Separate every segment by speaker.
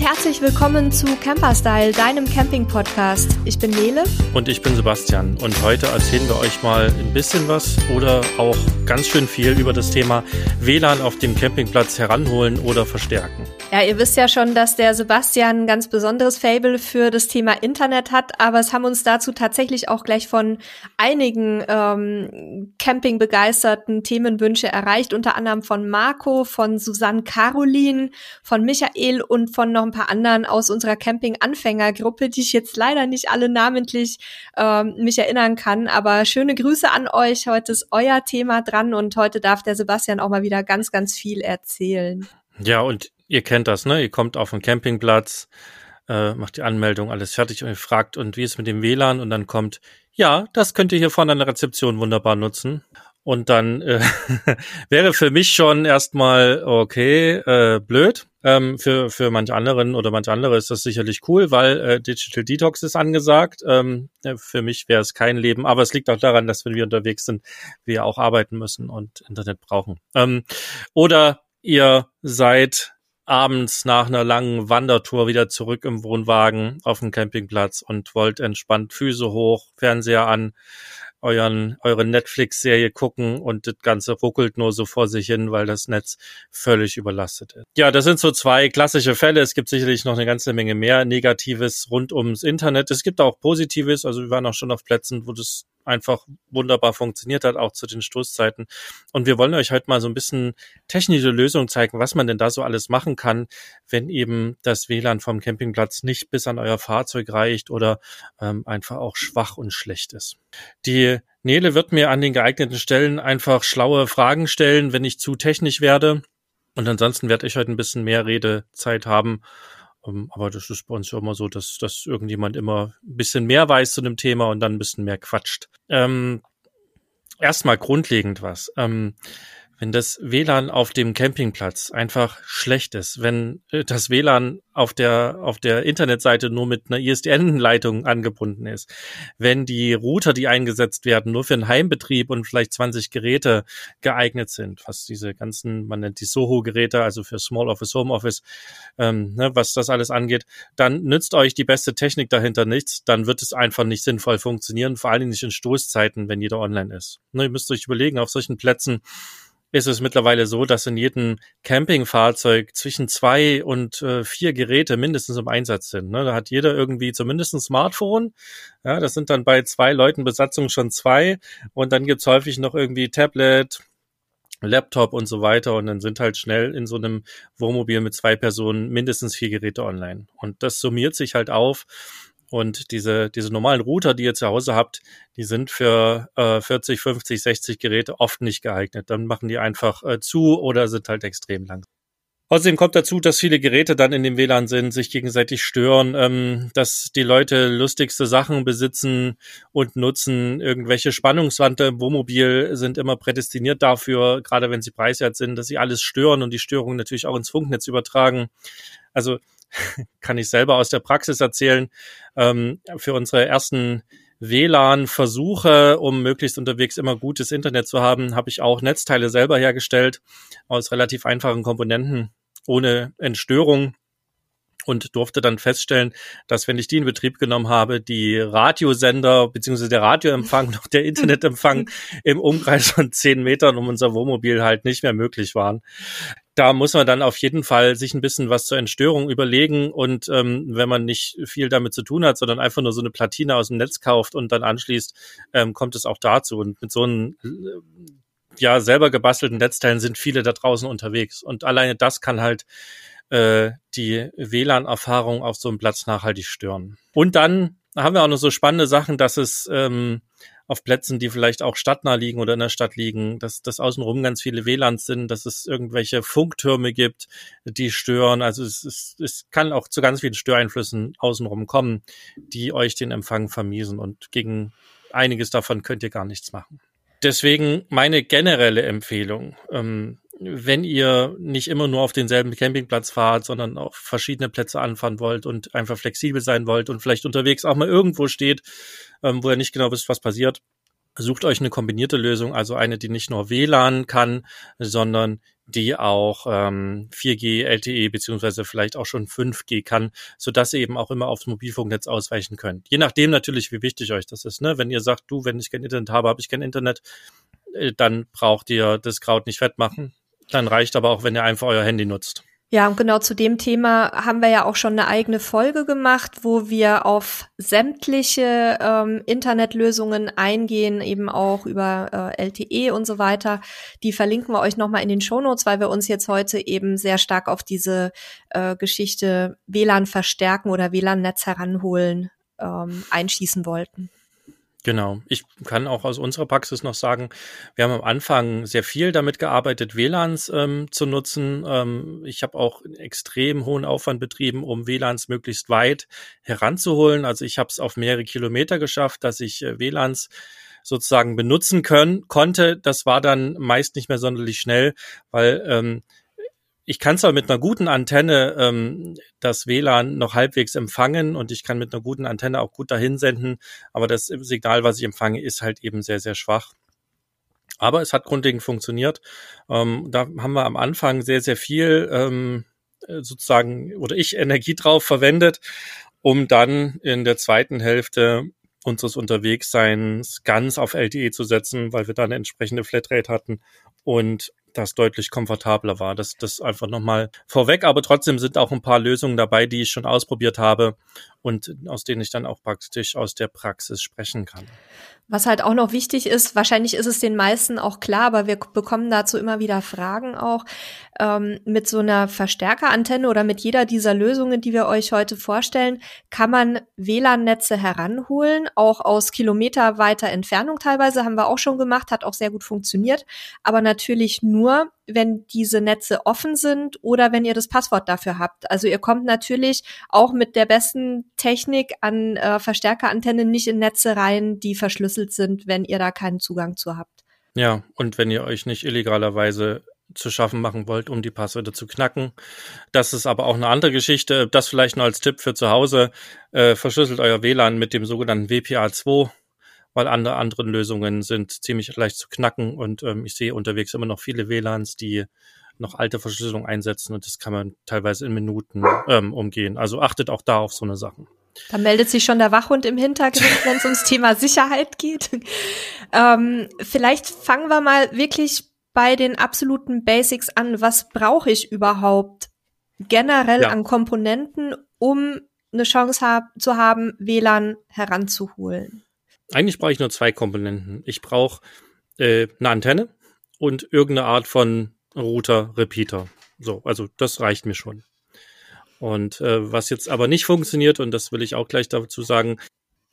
Speaker 1: herzlich willkommen zu Camperstyle, deinem Camping-Podcast. Ich bin Nele.
Speaker 2: Und ich bin Sebastian. Und heute erzählen wir euch mal ein bisschen was oder auch ganz schön viel über das Thema WLAN auf dem Campingplatz heranholen oder verstärken.
Speaker 1: Ja, ihr wisst ja schon, dass der Sebastian ein ganz besonderes Fable für das Thema Internet hat, aber es haben uns dazu tatsächlich auch gleich von einigen ähm, Camping-begeisterten Themenwünsche erreicht, unter anderem von Marco, von Susanne Caroline, von Michael und von noch ein paar anderen aus unserer Camping-Anfängergruppe, die ich jetzt leider nicht alle namentlich ähm, mich erinnern kann. Aber schöne Grüße an euch. Heute ist euer Thema dran und heute darf der Sebastian auch mal wieder ganz, ganz viel erzählen.
Speaker 2: Ja, und ihr kennt das, ne? Ihr kommt auf den Campingplatz, äh, macht die Anmeldung, alles fertig und ihr fragt, und wie ist mit dem WLAN? Und dann kommt, ja, das könnt ihr hier vorne an der Rezeption wunderbar nutzen. Und dann äh, wäre für mich schon erstmal okay, äh, blöd. Ähm, für, für manch anderen oder manch andere ist das sicherlich cool, weil äh, Digital Detox ist angesagt. Ähm, äh, für mich wäre es kein Leben, aber es liegt auch daran, dass wenn wir unterwegs sind, wir auch arbeiten müssen und Internet brauchen. Ähm, oder ihr seid abends nach einer langen Wandertour wieder zurück im Wohnwagen auf dem Campingplatz und wollt entspannt Füße hoch, Fernseher an, euren, eure Netflix-Serie gucken und das Ganze ruckelt nur so vor sich hin, weil das Netz völlig überlastet ist. Ja, das sind so zwei klassische Fälle. Es gibt sicherlich noch eine ganze Menge mehr Negatives rund ums Internet. Es gibt auch Positives. Also wir waren auch schon auf Plätzen, wo das einfach wunderbar funktioniert hat, auch zu den Stoßzeiten. Und wir wollen euch heute mal so ein bisschen technische Lösungen zeigen, was man denn da so alles machen kann, wenn eben das WLAN vom Campingplatz nicht bis an euer Fahrzeug reicht oder ähm, einfach auch schwach und schlecht ist. Die Nele wird mir an den geeigneten Stellen einfach schlaue Fragen stellen, wenn ich zu technisch werde. Und ansonsten werde ich heute ein bisschen mehr Redezeit haben aber das ist bei uns ja immer so, dass, dass irgendjemand immer ein bisschen mehr weiß zu einem Thema und dann ein bisschen mehr quatscht. Ähm, Erstmal grundlegend was. Ähm, wenn das WLAN auf dem Campingplatz einfach schlecht ist, wenn äh, das WLAN auf der, auf der Internetseite nur mit einer ISDN-Leitung angebunden ist, wenn die Router, die eingesetzt werden, nur für einen Heimbetrieb und vielleicht 20 Geräte geeignet sind, was diese ganzen, man nennt die Soho-Geräte, also für Small Office, Home Office, ähm, ne, was das alles angeht, dann nützt euch die beste Technik dahinter nichts, dann wird es einfach nicht sinnvoll funktionieren, vor allen Dingen nicht in Stoßzeiten, wenn jeder online ist. Ne, ihr müsst euch überlegen, auf solchen Plätzen, ist es mittlerweile so, dass in jedem Campingfahrzeug zwischen zwei und äh, vier Geräte mindestens im Einsatz sind. Ne? Da hat jeder irgendwie zumindest ein Smartphone. Ja, das sind dann bei zwei Leuten Besatzung schon zwei. Und dann gibt's häufig noch irgendwie Tablet, Laptop und so weiter. Und dann sind halt schnell in so einem Wohnmobil mit zwei Personen mindestens vier Geräte online. Und das summiert sich halt auf. Und diese, diese normalen Router, die ihr zu Hause habt, die sind für äh, 40, 50, 60 Geräte oft nicht geeignet. Dann machen die einfach äh, zu oder sind halt extrem lang. Außerdem kommt dazu, dass viele Geräte dann in dem WLAN sind, sich gegenseitig stören, ähm, dass die Leute lustigste Sachen besitzen und nutzen. Irgendwelche Spannungswandte im Wohnmobil sind immer prädestiniert dafür, gerade wenn sie preiswert sind, dass sie alles stören und die Störungen natürlich auch ins Funknetz übertragen. Also kann ich selber aus der Praxis erzählen, ähm, für unsere ersten WLAN-Versuche, um möglichst unterwegs immer gutes Internet zu haben, habe ich auch Netzteile selber hergestellt aus relativ einfachen Komponenten ohne Entstörung und durfte dann feststellen, dass wenn ich die in Betrieb genommen habe, die Radiosender bzw. der Radioempfang noch der Internetempfang im Umkreis von zehn Metern um unser Wohnmobil halt nicht mehr möglich waren da muss man dann auf jeden Fall sich ein bisschen was zur Entstörung überlegen und ähm, wenn man nicht viel damit zu tun hat, sondern einfach nur so eine Platine aus dem Netz kauft und dann anschließt, ähm, kommt es auch dazu. Und mit so einem äh, ja selber gebastelten Netzteilen sind viele da draußen unterwegs und alleine das kann halt äh, die WLAN-Erfahrung auf so einem Platz nachhaltig stören. Und dann haben wir auch noch so spannende Sachen, dass es ähm, auf Plätzen, die vielleicht auch stadtnah liegen oder in der Stadt liegen, dass, dass außenrum ganz viele WLANs sind, dass es irgendwelche Funktürme gibt, die stören. Also es, es, es kann auch zu ganz vielen Störeinflüssen außenrum kommen, die euch den Empfang vermiesen und gegen einiges davon könnt ihr gar nichts machen. Deswegen meine generelle Empfehlung, ähm, wenn ihr nicht immer nur auf denselben Campingplatz fahrt, sondern auf verschiedene Plätze anfahren wollt und einfach flexibel sein wollt und vielleicht unterwegs auch mal irgendwo steht, ähm, wo ihr nicht genau wisst, was passiert, sucht euch eine kombinierte Lösung, also eine, die nicht nur WLAN kann, sondern die auch ähm, 4G, LTE beziehungsweise vielleicht auch schon 5G kann, so dass ihr eben auch immer aufs Mobilfunknetz ausweichen könnt. Je nachdem natürlich, wie wichtig euch das ist. Ne? Wenn ihr sagt, du, wenn ich kein Internet habe, habe ich kein Internet, äh, dann braucht ihr das Kraut nicht fett machen. Dann reicht aber auch, wenn ihr einfach euer Handy nutzt.
Speaker 1: Ja, und genau zu dem Thema haben wir ja auch schon eine eigene Folge gemacht, wo wir auf sämtliche ähm, Internetlösungen eingehen, eben auch über äh, LTE und so weiter. Die verlinken wir euch nochmal in den Shownotes, weil wir uns jetzt heute eben sehr stark auf diese äh, Geschichte WLAN verstärken oder WLAN-Netz heranholen ähm, einschießen wollten.
Speaker 2: Genau. Ich kann auch aus unserer Praxis noch sagen, wir haben am Anfang sehr viel damit gearbeitet, WLANs ähm, zu nutzen. Ähm, ich habe auch extrem hohen Aufwand betrieben, um WLANs möglichst weit heranzuholen. Also ich habe es auf mehrere Kilometer geschafft, dass ich äh, WLANs sozusagen benutzen können konnte. Das war dann meist nicht mehr sonderlich schnell, weil ähm, ich kann zwar mit einer guten Antenne ähm, das WLAN noch halbwegs empfangen und ich kann mit einer guten Antenne auch gut dahin senden, aber das Signal, was ich empfange, ist halt eben sehr, sehr schwach. Aber es hat grundlegend funktioniert. Ähm, da haben wir am Anfang sehr, sehr viel ähm, sozusagen oder ich Energie drauf verwendet, um dann in der zweiten Hälfte unseres Unterwegsseins ganz auf LTE zu setzen, weil wir da eine entsprechende Flatrate hatten und das deutlich komfortabler war. Das, das einfach nochmal vorweg, aber trotzdem sind auch ein paar Lösungen dabei, die ich schon ausprobiert habe und aus denen ich dann auch praktisch aus der Praxis sprechen kann.
Speaker 1: Was halt auch noch wichtig ist, wahrscheinlich ist es den meisten auch klar, aber wir bekommen dazu immer wieder Fragen auch, ähm, mit so einer Verstärkerantenne oder mit jeder dieser Lösungen, die wir euch heute vorstellen, kann man WLAN-Netze heranholen, auch aus kilometerweiter Entfernung teilweise, haben wir auch schon gemacht, hat auch sehr gut funktioniert, aber natürlich nur, wenn diese Netze offen sind oder wenn ihr das Passwort dafür habt. Also ihr kommt natürlich auch mit der besten Technik an äh, Verstärkerantennen nicht in Netze rein, die verschlüsselt sind, wenn ihr da keinen Zugang zu habt.
Speaker 2: Ja, und wenn ihr euch nicht illegalerweise zu schaffen machen wollt, um die Passwörter zu knacken. Das ist aber auch eine andere Geschichte. Das vielleicht nur als Tipp für zu Hause. Äh, verschlüsselt euer WLAN mit dem sogenannten WPA2 weil andere anderen Lösungen sind ziemlich leicht zu knacken und ähm, ich sehe unterwegs immer noch viele WLANs, die noch alte Verschlüsselung einsetzen und das kann man teilweise in Minuten ähm, umgehen. Also achtet auch da auf so eine Sachen.
Speaker 1: Da meldet sich schon der Wachhund im Hintergrund, wenn es ums Thema Sicherheit geht. ähm, vielleicht fangen wir mal wirklich bei den absoluten Basics an. Was brauche ich überhaupt generell ja. an Komponenten, um eine Chance hab, zu haben, WLAN heranzuholen?
Speaker 2: Eigentlich brauche ich nur zwei Komponenten. Ich brauche äh, eine Antenne und irgendeine Art von Router, Repeater. So, also das reicht mir schon. Und äh, was jetzt aber nicht funktioniert, und das will ich auch gleich dazu sagen,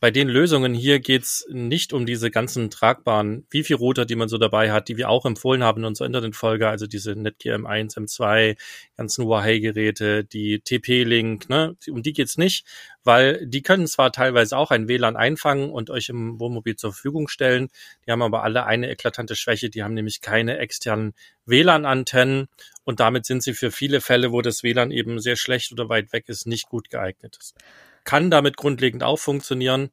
Speaker 2: bei den Lösungen hier geht's nicht um diese ganzen tragbaren Wifi-Router, die man so dabei hat, die wir auch empfohlen haben in unserer Internetfolge, also diese Netgear M1, M2, ganzen Huawei-Geräte, die TP-Link, ne, um die geht's nicht, weil die können zwar teilweise auch ein WLAN einfangen und euch im Wohnmobil zur Verfügung stellen, die haben aber alle eine eklatante Schwäche, die haben nämlich keine externen WLAN-Antennen und damit sind sie für viele Fälle, wo das WLAN eben sehr schlecht oder weit weg ist, nicht gut geeignet ist kann damit grundlegend auch funktionieren.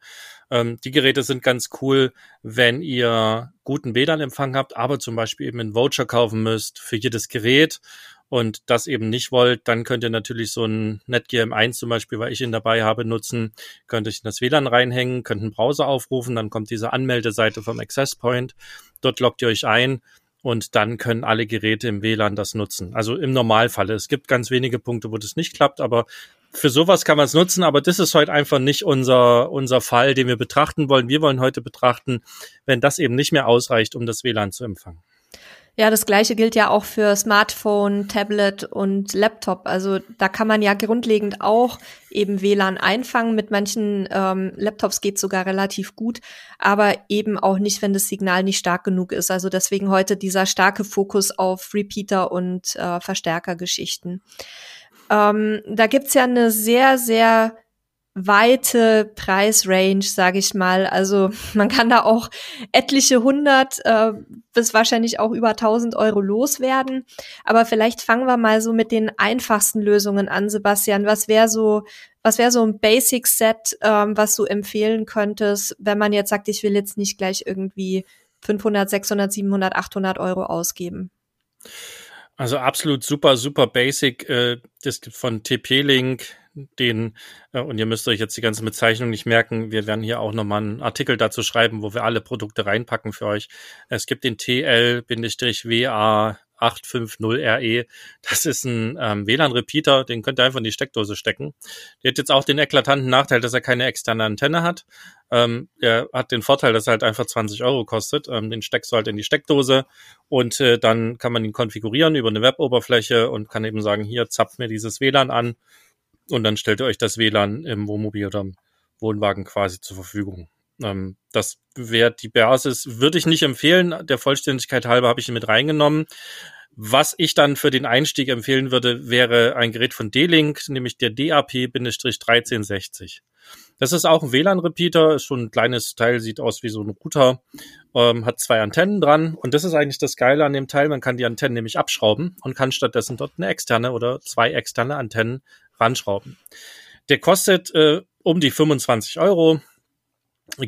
Speaker 2: Ähm, die Geräte sind ganz cool, wenn ihr guten WLAN-Empfang habt, aber zum Beispiel eben einen Voucher kaufen müsst für jedes Gerät und das eben nicht wollt, dann könnt ihr natürlich so ein Netgear M1 zum Beispiel, weil ich ihn dabei habe, nutzen, könnt euch in das WLAN reinhängen, könnt einen Browser aufrufen, dann kommt diese Anmeldeseite vom Access Point, dort loggt ihr euch ein und dann können alle Geräte im WLAN das nutzen. Also im Normalfall. Es gibt ganz wenige Punkte, wo das nicht klappt, aber für sowas kann man es nutzen, aber das ist heute einfach nicht unser, unser Fall, den wir betrachten wollen. Wir wollen heute betrachten, wenn das eben nicht mehr ausreicht, um das WLAN zu empfangen.
Speaker 1: Ja, das gleiche gilt ja auch für Smartphone, Tablet und Laptop. Also da kann man ja grundlegend auch eben WLAN einfangen. Mit manchen ähm, Laptops geht sogar relativ gut, aber eben auch nicht, wenn das Signal nicht stark genug ist. Also deswegen heute dieser starke Fokus auf Repeater und äh, Verstärkergeschichten. Ähm, da gibt's ja eine sehr, sehr weite Preisrange, sage ich mal. Also man kann da auch etliche hundert äh, bis wahrscheinlich auch über tausend Euro loswerden. Aber vielleicht fangen wir mal so mit den einfachsten Lösungen an, Sebastian. Was wäre so, was wäre so ein Basic Set, ähm, was du empfehlen könntest, wenn man jetzt sagt, ich will jetzt nicht gleich irgendwie 500, 600, 700, 800 Euro ausgeben?
Speaker 2: Also absolut super, super basic. Äh, das gibt von TP-Link den, äh, und ihr müsst euch jetzt die ganze Bezeichnung nicht merken, wir werden hier auch nochmal einen Artikel dazu schreiben, wo wir alle Produkte reinpacken für euch. Es gibt den TL-WA 850RE. Das ist ein ähm, WLAN-Repeater, den könnt ihr einfach in die Steckdose stecken. Der hat jetzt auch den eklatanten Nachteil, dass er keine externe Antenne hat. Ähm, er hat den Vorteil, dass er halt einfach 20 Euro kostet. Ähm, den steckst du halt in die Steckdose und äh, dann kann man ihn konfigurieren über eine Web-Oberfläche und kann eben sagen, hier zapft mir dieses WLAN an und dann stellt ihr euch das WLAN im Wohnmobil oder im Wohnwagen quasi zur Verfügung. Ähm, das wäre die Basis, würde ich nicht empfehlen. Der Vollständigkeit halber habe ich ihn mit reingenommen. Was ich dann für den Einstieg empfehlen würde, wäre ein Gerät von D-Link, nämlich der DAP-1360. Das ist auch ein WLAN-Repeater, ist schon ein kleines Teil, sieht aus wie so ein Router, ähm, hat zwei Antennen dran und das ist eigentlich das Geile an dem Teil, man kann die Antennen nämlich abschrauben und kann stattdessen dort eine externe oder zwei externe Antennen ranschrauben. Der kostet äh, um die 25 Euro,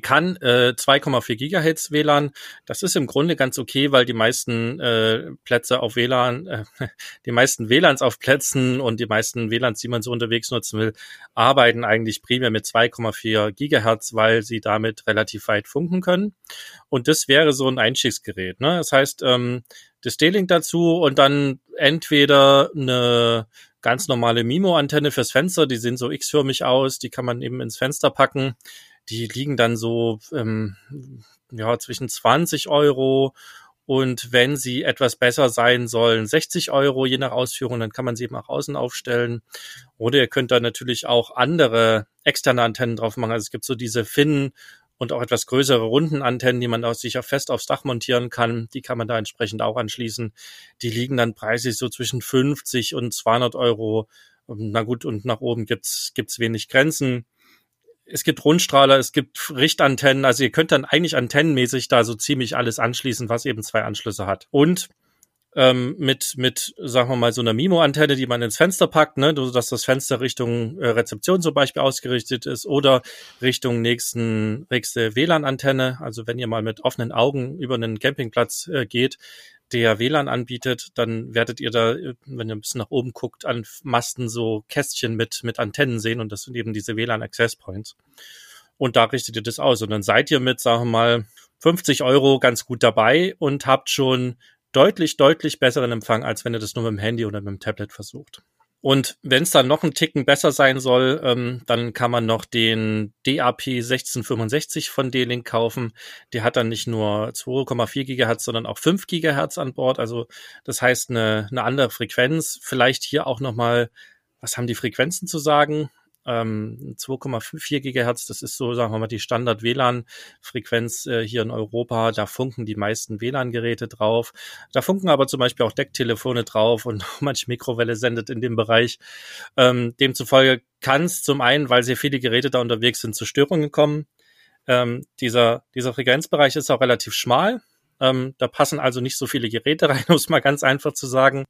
Speaker 2: kann äh, 2,4 Gigahertz WLAN. Das ist im Grunde ganz okay, weil die meisten äh, Plätze auf WLAN, äh, die meisten WLANs auf Plätzen und die meisten WLANs, die man so unterwegs nutzen will, arbeiten eigentlich primär mit 2,4 Gigahertz, weil sie damit relativ weit funken können. Und das wäre so ein Einstiegsgerät. Ne? Das heißt, ähm, das D-Link dazu und dann entweder eine ganz normale MIMO-Antenne fürs Fenster, die sehen so x-förmig aus, die kann man eben ins Fenster packen die liegen dann so ähm, ja zwischen 20 Euro und wenn sie etwas besser sein sollen, 60 Euro je nach Ausführung, dann kann man sie eben auch außen aufstellen. Oder ihr könnt da natürlich auch andere externe Antennen drauf machen. Also es gibt so diese Finnen und auch etwas größere Rundenantennen, die man auch sicher fest aufs Dach montieren kann. Die kann man da entsprechend auch anschließen. Die liegen dann preislich so zwischen 50 und 200 Euro. Na gut, und nach oben gibt's gibt's wenig Grenzen es gibt Rundstrahler, es gibt Richtantennen, also ihr könnt dann eigentlich antennenmäßig da so ziemlich alles anschließen, was eben zwei Anschlüsse hat. Und ähm, mit, mit, sagen wir mal, so einer Mimo-Antenne, die man ins Fenster packt, ne, dass das Fenster Richtung äh, Rezeption zum Beispiel ausgerichtet ist oder Richtung nächsten, nächste WLAN-Antenne. Also wenn ihr mal mit offenen Augen über einen Campingplatz äh, geht, der WLAN anbietet, dann werdet ihr da, wenn ihr ein bisschen nach oben guckt, an Masten so Kästchen mit, mit Antennen sehen und das sind eben diese WLAN Access Points. Und da richtet ihr das aus und dann seid ihr mit, sagen wir mal, 50 Euro ganz gut dabei und habt schon deutlich, deutlich besseren Empfang, als wenn ihr das nur mit dem Handy oder mit dem Tablet versucht. Und wenn es dann noch einen Ticken besser sein soll, ähm, dann kann man noch den DAP 1665 von D-Link kaufen. Der hat dann nicht nur 2,4 Gigahertz, sondern auch 5 Gigahertz an Bord. Also das heißt eine, eine andere Frequenz. Vielleicht hier auch noch mal, was haben die Frequenzen zu sagen? Ähm, 2,4 Gigahertz, das ist so, sagen wir mal, die Standard-WLAN-Frequenz äh, hier in Europa. Da funken die meisten WLAN-Geräte drauf. Da funken aber zum Beispiel auch Decktelefone drauf und manche Mikrowelle sendet in dem Bereich. Ähm, demzufolge kann es zum einen, weil sehr viele Geräte da unterwegs sind, zu Störungen kommen. Ähm, dieser, dieser Frequenzbereich ist auch relativ schmal. Ähm, da passen also nicht so viele Geräte rein, um es mal ganz einfach zu sagen.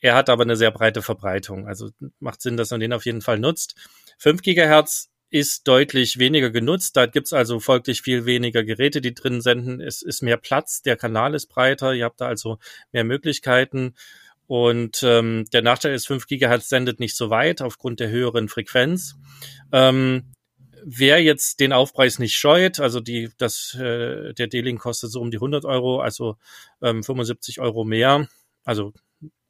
Speaker 2: Er hat aber eine sehr breite Verbreitung. Also macht Sinn, dass man den auf jeden Fall nutzt. 5 Gigahertz ist deutlich weniger genutzt. Da gibt's also folglich viel weniger Geräte, die drin senden. Es ist mehr Platz, der Kanal ist breiter, ihr habt da also mehr Möglichkeiten. Und ähm, der Nachteil ist, 5 Gigahertz sendet nicht so weit aufgrund der höheren Frequenz. Ähm, wer jetzt den Aufpreis nicht scheut, also die, das, äh, der D-Link kostet so um die 100 Euro, also ähm, 75 Euro mehr, also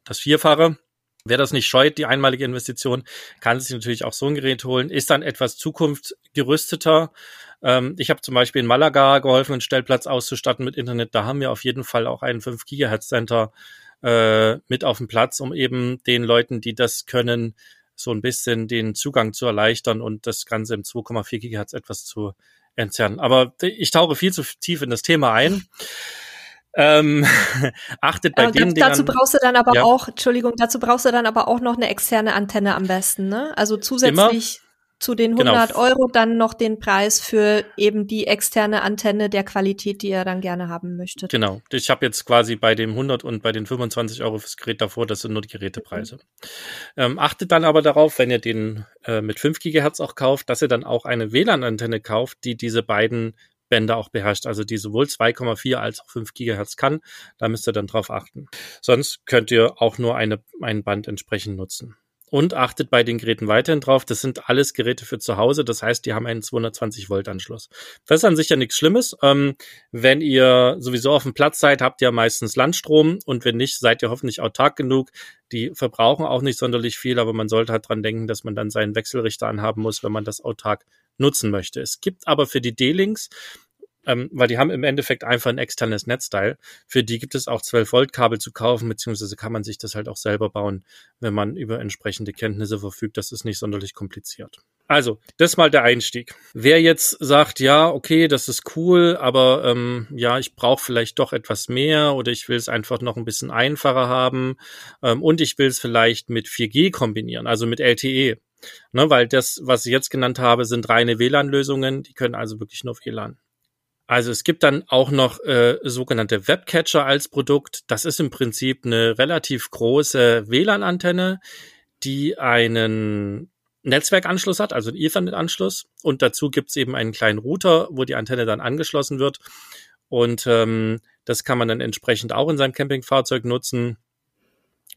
Speaker 2: das Vierfache. Wer das nicht scheut, die einmalige Investition, kann sich natürlich auch so ein Gerät holen, ist dann etwas zukunftsgerüsteter. Ähm, ich habe zum Beispiel in Malaga geholfen, einen Stellplatz auszustatten mit Internet. Da haben wir auf jeden Fall auch einen 5 Gigahertz Center äh, mit auf dem Platz, um eben den Leuten, die das können, so ein bisschen den Zugang zu erleichtern und das Ganze im 2,4 Gigahertz etwas zu entzerren. Aber ich tauche viel zu tief in das Thema ein. Ähm, achtet bei äh, den
Speaker 1: Dazu brauchst du dann aber ja. auch, Entschuldigung, dazu brauchst du dann aber auch noch eine externe Antenne am besten, ne? Also zusätzlich Immer. zu den 100 genau. Euro dann noch den Preis für eben die externe Antenne der Qualität, die ihr dann gerne haben möchtet.
Speaker 2: Genau. Ich habe jetzt quasi bei dem 100 und bei den 25 Euro fürs Gerät davor, das sind nur die Gerätepreise. Mhm. Ähm, achtet dann aber darauf, wenn ihr den äh, mit 5 Gigahertz auch kauft, dass ihr dann auch eine WLAN-Antenne kauft, die diese beiden Bänder auch beherrscht, also die sowohl 2,4 als auch 5 Gigahertz kann. Da müsst ihr dann drauf achten. Sonst könnt ihr auch nur eine, ein Band entsprechend nutzen. Und achtet bei den Geräten weiterhin drauf, das sind alles Geräte für zu Hause, das heißt, die haben einen 220 Volt Anschluss. Das ist an sich ja nichts Schlimmes. Ähm, wenn ihr sowieso auf dem Platz seid, habt ihr meistens Landstrom und wenn nicht, seid ihr hoffentlich autark genug. Die verbrauchen auch nicht sonderlich viel, aber man sollte halt dran denken, dass man dann seinen Wechselrichter anhaben muss, wenn man das autark nutzen möchte. Es gibt aber für die D-Links ähm, weil die haben im Endeffekt einfach ein externes Netzteil. Für die gibt es auch 12 Volt Kabel zu kaufen, beziehungsweise kann man sich das halt auch selber bauen, wenn man über entsprechende Kenntnisse verfügt. Das ist nicht sonderlich kompliziert. Also, das mal der Einstieg. Wer jetzt sagt, ja, okay, das ist cool, aber ähm, ja, ich brauche vielleicht doch etwas mehr oder ich will es einfach noch ein bisschen einfacher haben ähm, und ich will es vielleicht mit 4G kombinieren, also mit LTE. Ne, weil das, was ich jetzt genannt habe, sind reine WLAN-Lösungen, die können also wirklich nur WLAN. Also es gibt dann auch noch äh, sogenannte Webcatcher als Produkt. Das ist im Prinzip eine relativ große WLAN-Antenne, die einen Netzwerkanschluss hat, also einen Ethernet-Anschluss. Und dazu gibt's eben einen kleinen Router, wo die Antenne dann angeschlossen wird. Und ähm, das kann man dann entsprechend auch in seinem Campingfahrzeug nutzen.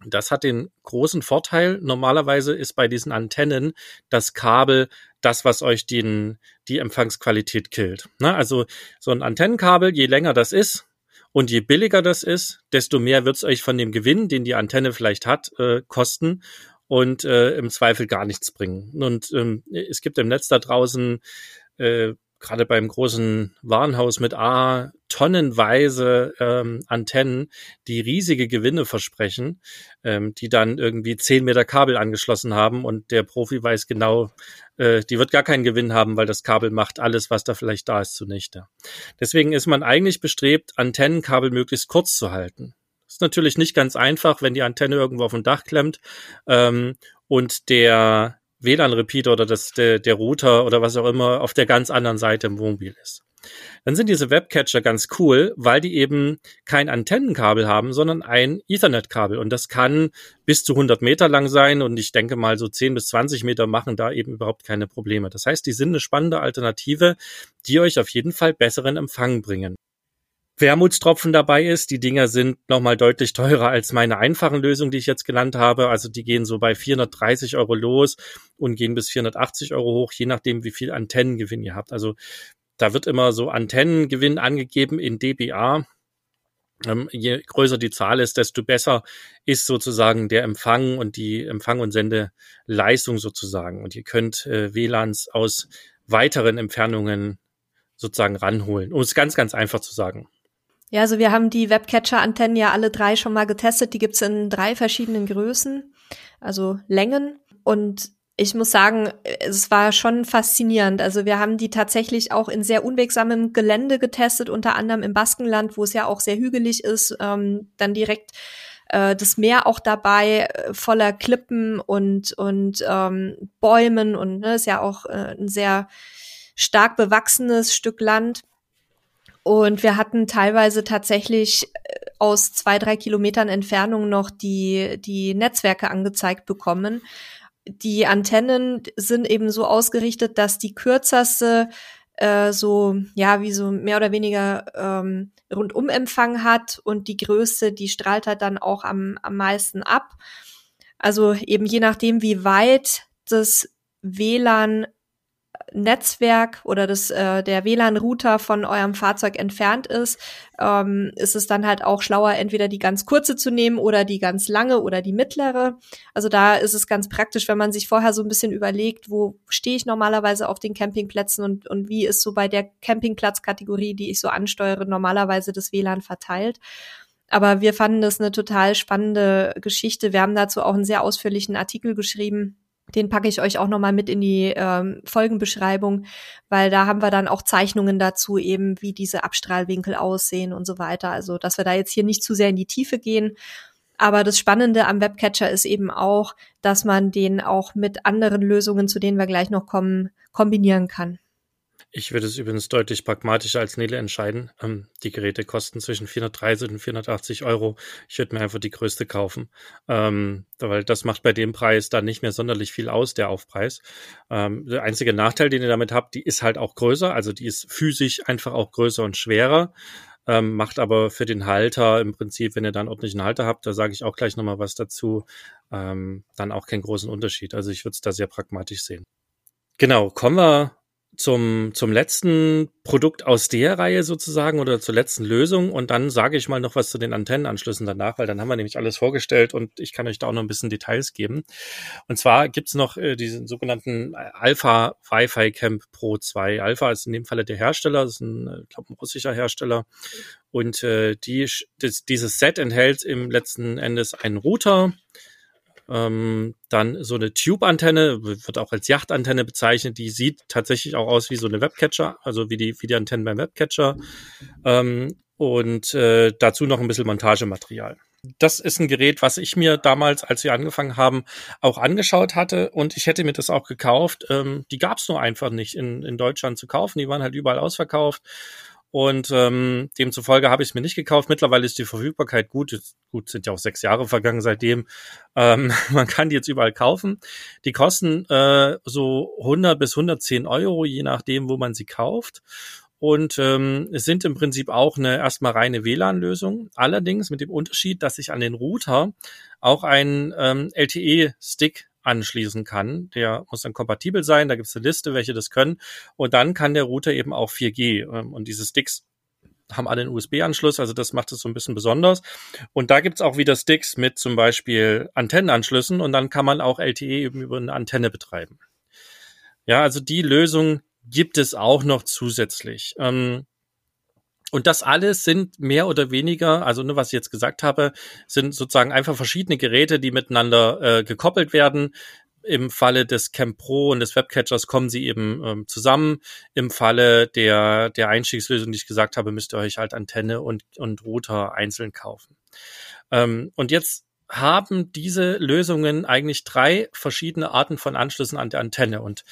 Speaker 2: Das hat den großen Vorteil. Normalerweise ist bei diesen Antennen das Kabel das, was euch den, die Empfangsqualität killt. Ne? Also so ein Antennenkabel, je länger das ist und je billiger das ist, desto mehr wird es euch von dem Gewinn, den die Antenne vielleicht hat, äh, kosten und äh, im Zweifel gar nichts bringen. Und ähm, es gibt im Netz da draußen äh, gerade beim großen Warenhaus mit A tonnenweise ähm, Antennen, die riesige Gewinne versprechen, ähm, die dann irgendwie zehn Meter Kabel angeschlossen haben und der Profi weiß genau, äh, die wird gar keinen Gewinn haben, weil das Kabel macht alles, was da vielleicht da ist, zunichte. Deswegen ist man eigentlich bestrebt, Antennenkabel möglichst kurz zu halten. ist natürlich nicht ganz einfach, wenn die Antenne irgendwo auf dem Dach klemmt ähm, und der WLAN-Repeater oder das, der, der Router oder was auch immer auf der ganz anderen Seite im Wohnmobil ist. Dann sind diese Webcatcher ganz cool, weil die eben kein Antennenkabel haben, sondern ein Ethernet-Kabel. Und das kann bis zu 100 Meter lang sein. Und ich denke mal, so 10 bis 20 Meter machen da eben überhaupt keine Probleme. Das heißt, die sind eine spannende Alternative, die euch auf jeden Fall besseren Empfang bringen. Wermutstropfen dabei ist. Die Dinger sind nochmal deutlich teurer als meine einfachen Lösungen, die ich jetzt genannt habe. Also die gehen so bei 430 Euro los und gehen bis 480 Euro hoch, je nachdem, wie viel Antennengewinn ihr habt. Also da wird immer so Antennengewinn angegeben in dBA. Ähm, je größer die Zahl ist, desto besser ist sozusagen der Empfang und die Empfang- und Sendeleistung sozusagen. Und ihr könnt äh, WLANs aus weiteren Entfernungen sozusagen ranholen, um es ganz, ganz einfach zu sagen.
Speaker 1: Ja, also wir haben die Webcatcher-Antennen ja alle drei schon mal getestet. Die gibt's in drei verschiedenen Größen, also Längen. Und ich muss sagen, es war schon faszinierend. Also wir haben die tatsächlich auch in sehr unwegsamem Gelände getestet, unter anderem im Baskenland, wo es ja auch sehr hügelig ist. Ähm, dann direkt äh, das Meer auch dabei, äh, voller Klippen und, und ähm, Bäumen und ne, ist ja auch äh, ein sehr stark bewachsenes Stück Land. Und wir hatten teilweise tatsächlich äh, aus zwei, drei Kilometern Entfernung noch die, die Netzwerke angezeigt bekommen. Die Antennen sind eben so ausgerichtet, dass die kürzeste äh, so, ja, wie so mehr oder weniger ähm, Rundumempfang hat und die größte, die strahlt halt dann auch am, am meisten ab. Also eben je nachdem, wie weit das WLAN Netzwerk oder das, äh, der WLAN-Router von eurem Fahrzeug entfernt ist, ähm, ist es dann halt auch schlauer, entweder die ganz kurze zu nehmen oder die ganz lange oder die mittlere. Also da ist es ganz praktisch, wenn man sich vorher so ein bisschen überlegt, wo stehe ich normalerweise auf den Campingplätzen und, und wie ist so bei der Campingplatzkategorie, die ich so ansteuere, normalerweise das WLAN verteilt. Aber wir fanden das eine total spannende Geschichte. Wir haben dazu auch einen sehr ausführlichen Artikel geschrieben den packe ich euch auch nochmal mit in die ähm, Folgenbeschreibung, weil da haben wir dann auch Zeichnungen dazu, eben wie diese Abstrahlwinkel aussehen und so weiter. Also, dass wir da jetzt hier nicht zu sehr in die Tiefe gehen. Aber das Spannende am Webcatcher ist eben auch, dass man den auch mit anderen Lösungen, zu denen wir gleich noch kommen, kombinieren kann.
Speaker 2: Ich würde es übrigens deutlich pragmatischer als Nele entscheiden. Ähm, die Geräte kosten zwischen 430 und 480 Euro. Ich würde mir einfach die größte kaufen, ähm, weil das macht bei dem Preis dann nicht mehr sonderlich viel aus, der Aufpreis. Ähm, der einzige Nachteil, den ihr damit habt, die ist halt auch größer, also die ist physisch einfach auch größer und schwerer. Ähm, macht aber für den Halter im Prinzip, wenn ihr dann ordentlichen Halter habt, da sage ich auch gleich nochmal was dazu, ähm, dann auch keinen großen Unterschied. Also ich würde es da sehr pragmatisch sehen. Genau, kommen wir zum, zum letzten Produkt aus der Reihe sozusagen oder zur letzten Lösung und dann sage ich mal noch was zu den Antennenanschlüssen danach, weil dann haben wir nämlich alles vorgestellt und ich kann euch da auch noch ein bisschen Details geben. Und zwar gibt's noch äh, diesen sogenannten Alpha Wi-Fi Camp Pro 2. Alpha ist in dem Falle der Hersteller, das ist ein, äh, ich glaube, ein russischer Hersteller. Und äh, die, das, dieses Set enthält im letzten Endes einen Router, ähm, dann so eine Tube-Antenne, wird auch als Yachtantenne bezeichnet, die sieht tatsächlich auch aus wie so eine Webcatcher, also wie die, wie die Antennen beim Webcatcher. Ähm, und äh, dazu noch ein bisschen Montagematerial. Das ist ein Gerät, was ich mir damals, als wir angefangen haben, auch angeschaut hatte und ich hätte mir das auch gekauft. Ähm, die gab es nur einfach nicht in, in Deutschland zu kaufen. Die waren halt überall ausverkauft. Und ähm, demzufolge habe ich es mir nicht gekauft. Mittlerweile ist die Verfügbarkeit gut. Gut, sind ja auch sechs Jahre vergangen seitdem. Ähm, man kann die jetzt überall kaufen. Die kosten äh, so 100 bis 110 Euro, je nachdem, wo man sie kauft. Und ähm, es sind im Prinzip auch eine erstmal reine WLAN-Lösung. Allerdings mit dem Unterschied, dass ich an den Router auch einen ähm, LTE-Stick anschließen kann. Der muss dann kompatibel sein. Da gibt es eine Liste, welche das können. Und dann kann der Router eben auch 4G. Ähm, und diese Sticks haben alle einen USB-Anschluss, also das macht es so ein bisschen besonders. Und da gibt's auch wieder Sticks mit zum Beispiel Antennenanschlüssen und dann kann man auch LTE eben über eine Antenne betreiben. Ja, also die Lösung gibt es auch noch zusätzlich. Ähm, und das alles sind mehr oder weniger, also nur was ich jetzt gesagt habe, sind sozusagen einfach verschiedene Geräte, die miteinander äh, gekoppelt werden. Im Falle des Camp Pro und des Webcatchers kommen sie eben ähm, zusammen. Im Falle der, der Einstiegslösung, die ich gesagt habe, müsst ihr euch halt Antenne und, und Router einzeln kaufen. Ähm, und jetzt haben diese Lösungen eigentlich drei verschiedene Arten von Anschlüssen an der Antenne. Und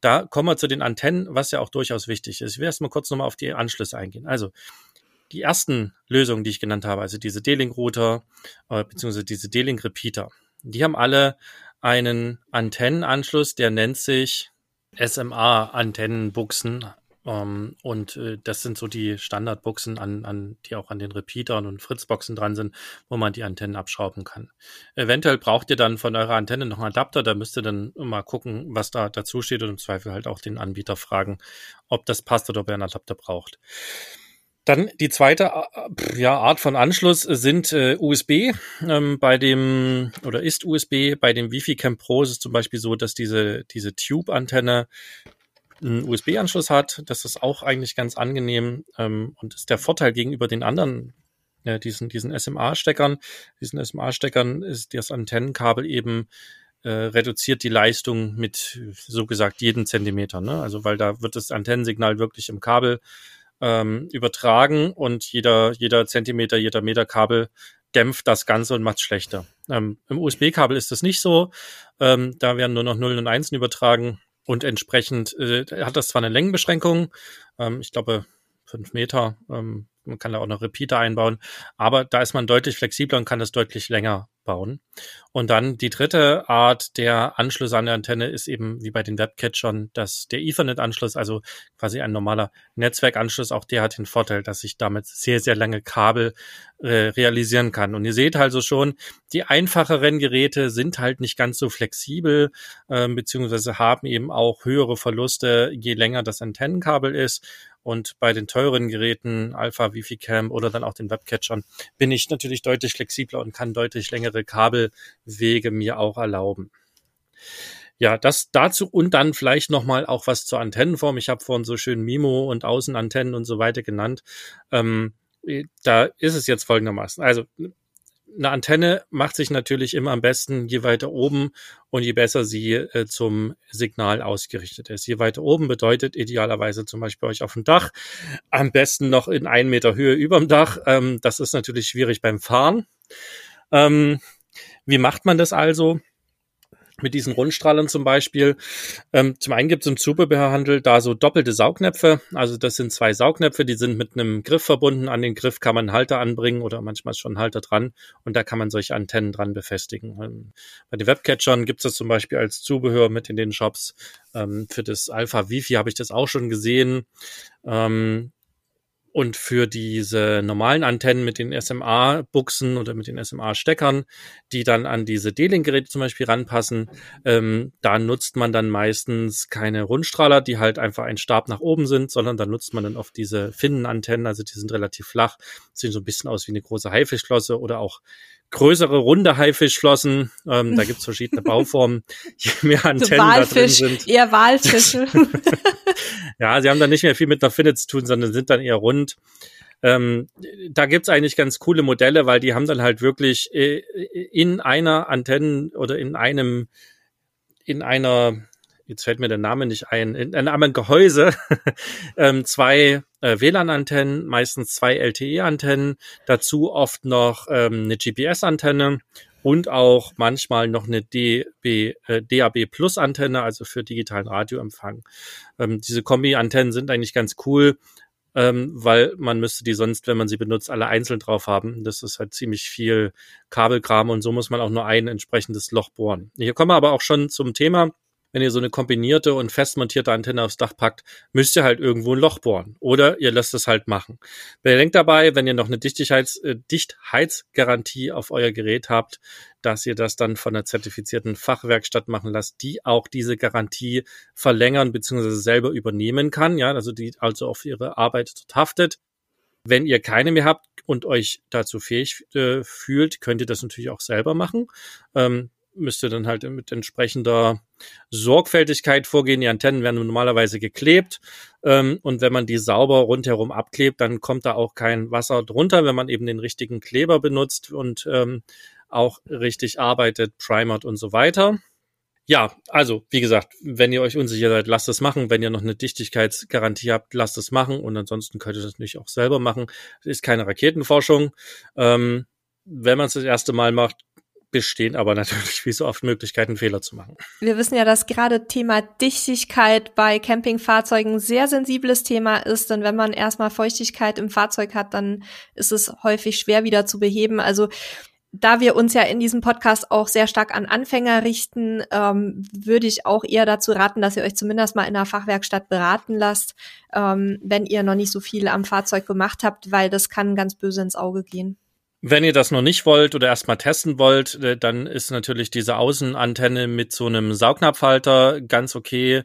Speaker 2: da kommen wir zu den Antennen, was ja auch durchaus wichtig ist. Ich will erstmal kurz nochmal auf die Anschlüsse eingehen. Also die ersten Lösungen, die ich genannt habe, also diese D-Link-Router äh, beziehungsweise diese D-Link-Repeater, die haben alle einen Antennenanschluss, der nennt sich SMA-Antennenbuchsen um, ähm, und äh, das sind so die Standardbuchsen, an, an, die auch an den Repeatern und Fritzboxen dran sind, wo man die Antennen abschrauben kann. Eventuell braucht ihr dann von eurer Antenne noch einen Adapter, da müsst ihr dann mal gucken, was da dazu steht und im Zweifel halt auch den Anbieter fragen, ob das passt oder ob er einen Adapter braucht. Dann die zweite äh, ja, Art von Anschluss sind äh, USB. Ähm, bei dem oder ist USB bei dem Wi-Fi Camp Pro ist es zum Beispiel so, dass diese diese Tube-Antenne einen USB-Anschluss hat. Das ist auch eigentlich ganz angenehm ähm, und ist der Vorteil gegenüber den anderen, ja, diesen, diesen SMA-Steckern. Diesen SMA-Steckern ist das Antennenkabel eben äh, reduziert die Leistung mit so gesagt jeden Zentimeter. Ne? Also weil da wird das Antennensignal wirklich im Kabel ähm, übertragen und jeder, jeder Zentimeter, jeder Meter Kabel dämpft das Ganze und macht schlechter. Ähm, Im USB-Kabel ist das nicht so. Ähm, da werden nur noch Nullen und Einsen übertragen. Und entsprechend äh, hat das zwar eine Längenbeschränkung, ähm, ich glaube fünf Meter, ähm, man kann da auch noch Repeater einbauen, aber da ist man deutlich flexibler und kann das deutlich länger bauen. Und dann die dritte Art der Anschlüsse an der Antenne ist eben wie bei den Webcatchern, dass der Ethernet-Anschluss, also quasi ein normaler Netzwerkanschluss, auch der hat den Vorteil, dass ich damit sehr, sehr lange Kabel äh, realisieren kann. Und ihr seht also schon, die einfacheren Geräte sind halt nicht ganz so flexibel, äh, beziehungsweise haben eben auch höhere Verluste, je länger das Antennenkabel ist. Und bei den teuren Geräten, Alpha, Wifi Cam oder dann auch den Webcatchern, bin ich natürlich deutlich flexibler und kann deutlich längere Kabelwege mir auch erlauben. Ja, das dazu und dann vielleicht nochmal auch was zur Antennenform. Ich habe vorhin so schön Mimo und Außenantennen und so weiter genannt. Ähm, da ist es jetzt folgendermaßen. Also eine Antenne macht sich natürlich immer am besten, je weiter oben und je besser sie äh, zum Signal ausgerichtet ist. Je weiter oben bedeutet idealerweise zum Beispiel euch auf dem Dach, am besten noch in einen Meter Höhe überm Dach. Ähm, das ist natürlich schwierig beim Fahren. Ähm, wie macht man das also? Mit diesen Rundstrahlern zum Beispiel. Ähm, zum einen gibt es im Zubehörhandel da so doppelte Saugnäpfe. Also das sind zwei Saugnäpfe, die sind mit einem Griff verbunden. An den Griff kann man einen Halter anbringen oder manchmal schon einen Halter dran und da kann man solche Antennen dran befestigen. Ähm, bei den Webcatchern gibt es das zum Beispiel als Zubehör mit in den Shops. Ähm, für das Alpha Wifi habe ich das auch schon gesehen. Ähm, und für diese normalen Antennen mit den SMA-Buchsen oder mit den SMA-Steckern, die dann an diese D-Link-Geräte zum Beispiel ranpassen, ähm, da nutzt man dann meistens keine Rundstrahler, die halt einfach ein Stab nach oben sind, sondern da nutzt man dann oft diese Finnenantennen, also die sind relativ flach, sehen so ein bisschen aus wie eine große Haifischflosse oder auch größere runde Haifischflossen. Ähm, da gibt's verschiedene Bauformen. Je mehr Antennen so da drin sind.
Speaker 1: Eher Walfische.
Speaker 2: ja, sie haben dann nicht mehr viel mit einer Finne zu tun, sondern sind dann eher rund. Ähm, da gibt's eigentlich ganz coole Modelle, weil die haben dann halt wirklich äh, in einer Antennen oder in einem in einer jetzt fällt mir der Name nicht ein, in einem Gehäuse ähm, zwei äh, WLAN-Antennen, meistens zwei LTE-Antennen, dazu oft noch ähm, eine GPS-Antenne und auch manchmal noch eine DB, äh, DAB Plus Antenne, also für digitalen Radioempfang. Ähm, diese Kombi-Antennen sind eigentlich ganz cool, ähm, weil man müsste die sonst, wenn man sie benutzt, alle einzeln drauf haben. Das ist halt ziemlich viel Kabelkram und so muss man auch nur ein entsprechendes Loch bohren. Hier kommen wir aber auch schon zum Thema wenn ihr so eine kombinierte und festmontierte Antenne aufs Dach packt, müsst ihr halt irgendwo ein Loch bohren. Oder ihr lasst es halt machen. Bedenkt dabei, wenn ihr noch eine Dichtheits, äh, Dichtheitsgarantie auf euer Gerät habt, dass ihr das dann von einer zertifizierten Fachwerkstatt machen lasst, die auch diese Garantie verlängern bzw. selber übernehmen kann. Ja, also die also auf ihre Arbeit haftet. Wenn ihr keine mehr habt und euch dazu fähig äh, fühlt, könnt ihr das natürlich auch selber machen. Ähm, müsst ihr dann halt mit entsprechender Sorgfältigkeit vorgehen. Die Antennen werden normalerweise geklebt ähm, und wenn man die sauber rundherum abklebt, dann kommt da auch kein Wasser drunter, wenn man eben den richtigen Kleber benutzt und ähm, auch richtig arbeitet, primert und so weiter. Ja, also wie gesagt, wenn ihr euch unsicher seid, lasst es machen. Wenn ihr noch eine Dichtigkeitsgarantie habt, lasst es machen. Und ansonsten könnt ihr das natürlich auch selber machen. Das ist keine Raketenforschung. Ähm, wenn man es das erste Mal macht, bestehen aber natürlich wie so oft Möglichkeiten, Fehler zu machen.
Speaker 1: Wir wissen ja, dass gerade Thema Dichtigkeit bei Campingfahrzeugen ein sehr sensibles Thema ist, denn wenn man erstmal Feuchtigkeit im Fahrzeug hat, dann ist es häufig schwer wieder zu beheben. Also da wir uns ja in diesem Podcast auch sehr stark an Anfänger richten, ähm, würde ich auch eher dazu raten, dass ihr euch zumindest mal in einer Fachwerkstatt beraten lasst, ähm, wenn ihr noch nicht so viel am Fahrzeug gemacht habt, weil das kann ganz böse ins Auge gehen.
Speaker 2: Wenn ihr das noch nicht wollt oder erstmal testen wollt, äh, dann ist natürlich diese Außenantenne mit so einem Saugnapfhalter ganz okay.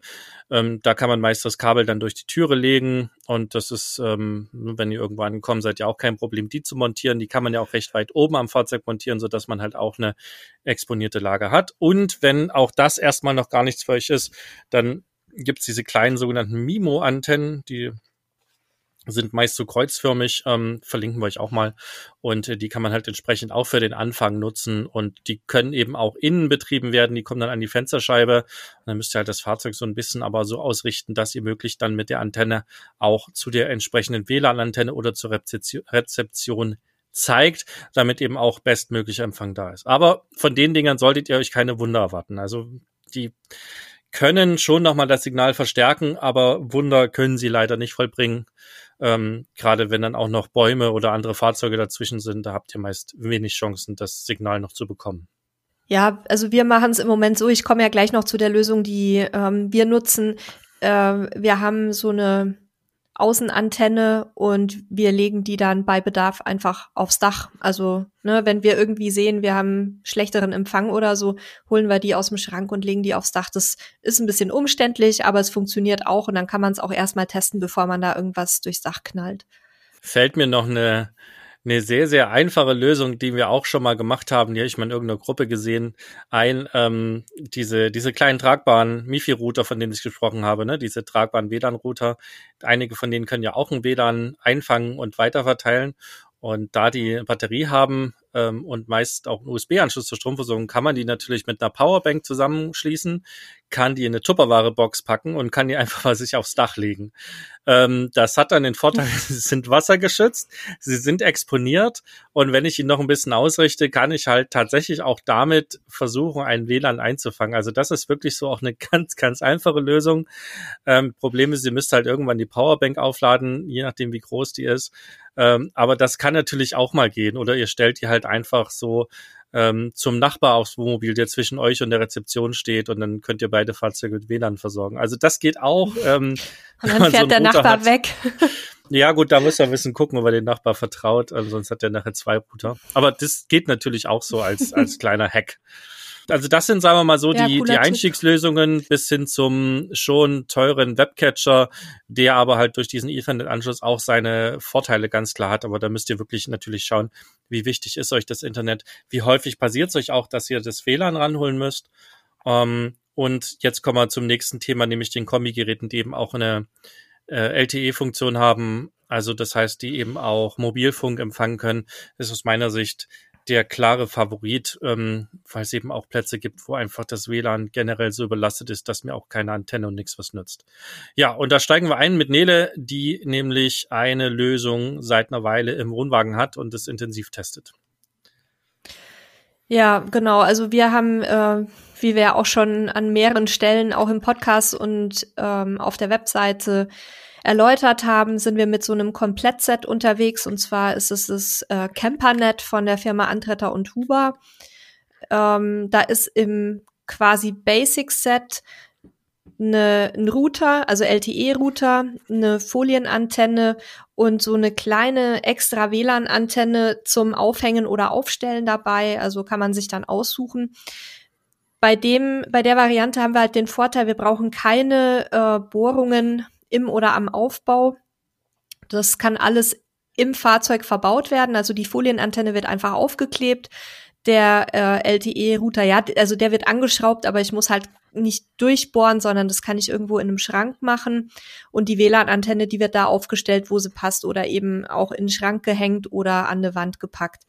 Speaker 2: Ähm, da kann man meist das Kabel dann durch die Türe legen und das ist, ähm, wenn ihr irgendwo ankommen seid, ja auch kein Problem, die zu montieren. Die kann man ja auch recht weit oben am Fahrzeug montieren, so dass man halt auch eine exponierte Lage hat. Und wenn auch das erstmal noch gar nichts für euch ist, dann gibt's diese kleinen sogenannten MIMO-Antennen, die sind meist so kreuzförmig, ähm, verlinken wir euch auch mal. Und äh, die kann man halt entsprechend auch für den Anfang nutzen. Und die können eben auch innen betrieben werden. Die kommen dann an die Fensterscheibe. Und dann müsst ihr halt das Fahrzeug so ein bisschen aber so ausrichten, dass ihr möglichst dann mit der Antenne auch zu der entsprechenden WLAN-Antenne oder zur Rezeption, zeigt, damit eben auch bestmöglicher Empfang da ist. Aber von den Dingern solltet ihr euch keine Wunder erwarten. Also die können schon nochmal das Signal verstärken, aber Wunder können sie leider nicht vollbringen. Ähm, Gerade wenn dann auch noch Bäume oder andere Fahrzeuge dazwischen sind, da habt ihr meist wenig Chancen, das Signal noch zu bekommen.
Speaker 1: Ja, also wir machen es im Moment so. Ich komme ja gleich noch zu der Lösung, die ähm, wir nutzen. Äh, wir haben so eine Außenantenne und wir legen die dann bei Bedarf einfach aufs Dach. Also, ne, wenn wir irgendwie sehen, wir haben schlechteren Empfang oder so, holen wir die aus dem Schrank und legen die aufs Dach. Das ist ein bisschen umständlich, aber es funktioniert auch und dann kann man es auch erstmal testen, bevor man da irgendwas durchs Dach knallt.
Speaker 2: Fällt mir noch eine eine sehr, sehr einfache Lösung, die wir auch schon mal gemacht haben, die habe ich mal in irgendeiner Gruppe gesehen, ein, ähm, diese, diese kleinen tragbaren MIFI-Router, von denen ich gesprochen habe, ne, diese tragbaren WLAN-Router. Einige von denen können ja auch ein WLAN einfangen und weiterverteilen. Und da die Batterie haben ähm, und meist auch einen USB-Anschluss zur Stromversorgung, kann man die natürlich mit einer Powerbank zusammenschließen, kann die in eine Tupperware-Box packen und kann die einfach mal sich aufs Dach legen. Ähm, das hat dann den Vorteil, sie sind wassergeschützt, sie sind exponiert und wenn ich ihn noch ein bisschen ausrichte, kann ich halt tatsächlich auch damit versuchen, einen WLAN einzufangen. Also das ist wirklich so auch eine ganz, ganz einfache Lösung. Ähm, Problem ist, ihr müsst halt irgendwann die Powerbank aufladen, je nachdem wie groß die ist. Ähm, aber das kann natürlich auch mal gehen. Oder ihr stellt die halt einfach so ähm, zum Nachbar aufs Wohnmobil, der zwischen euch und der Rezeption steht und dann könnt ihr beide Fahrzeuge mit WLAN versorgen. Also das geht auch. Ähm,
Speaker 1: und dann fährt so der Nachbar hat. weg.
Speaker 2: Ja, gut, da muss er ein bisschen gucken, ob er den Nachbar vertraut, sonst hat er nachher zwei Router. Aber das geht natürlich auch so als, als kleiner Hack. Also das sind, sagen wir mal so, ja, die, die Einstiegslösungen bis hin zum schon teuren Webcatcher, der aber halt durch diesen Ethernet-Anschluss auch seine Vorteile ganz klar hat. Aber da müsst ihr wirklich natürlich schauen, wie wichtig ist euch das Internet, wie häufig passiert es euch auch, dass ihr das WLAN ranholen müsst. Ähm, und jetzt kommen wir zum nächsten Thema, nämlich den Kombi-Geräten, die eben auch eine äh, LTE-Funktion haben. Also das heißt, die eben auch Mobilfunk empfangen können, ist aus meiner Sicht der klare Favorit, ähm, weil es eben auch Plätze gibt, wo einfach das WLAN generell so überlastet ist, dass mir auch keine Antenne und nichts was nützt. Ja, und da steigen wir ein mit Nele, die nämlich eine Lösung seit einer Weile im Wohnwagen hat und es intensiv testet.
Speaker 1: Ja, genau. Also wir haben, äh, wie wir auch schon an mehreren Stellen auch im Podcast und ähm, auf der Webseite erläutert haben, sind wir mit so einem Komplettset unterwegs. Und zwar ist es das äh, Campernet von der Firma Antretter und Huber. Ähm, da ist im quasi Basic Set eine, ein Router, also LTE-Router, eine Folienantenne und so eine kleine extra WLAN-Antenne zum Aufhängen oder Aufstellen dabei. Also kann man sich dann aussuchen. Bei dem, bei der Variante haben wir halt den Vorteil, wir brauchen keine äh, Bohrungen im oder am Aufbau. Das kann alles im Fahrzeug verbaut werden. Also die Folienantenne wird einfach aufgeklebt. Der äh, LTE-Router, ja, also der wird angeschraubt, aber ich muss halt nicht durchbohren, sondern das kann ich irgendwo in einem Schrank machen. Und die WLAN-Antenne, die wird da aufgestellt, wo sie passt oder eben auch in den Schrank gehängt oder an eine Wand gepackt.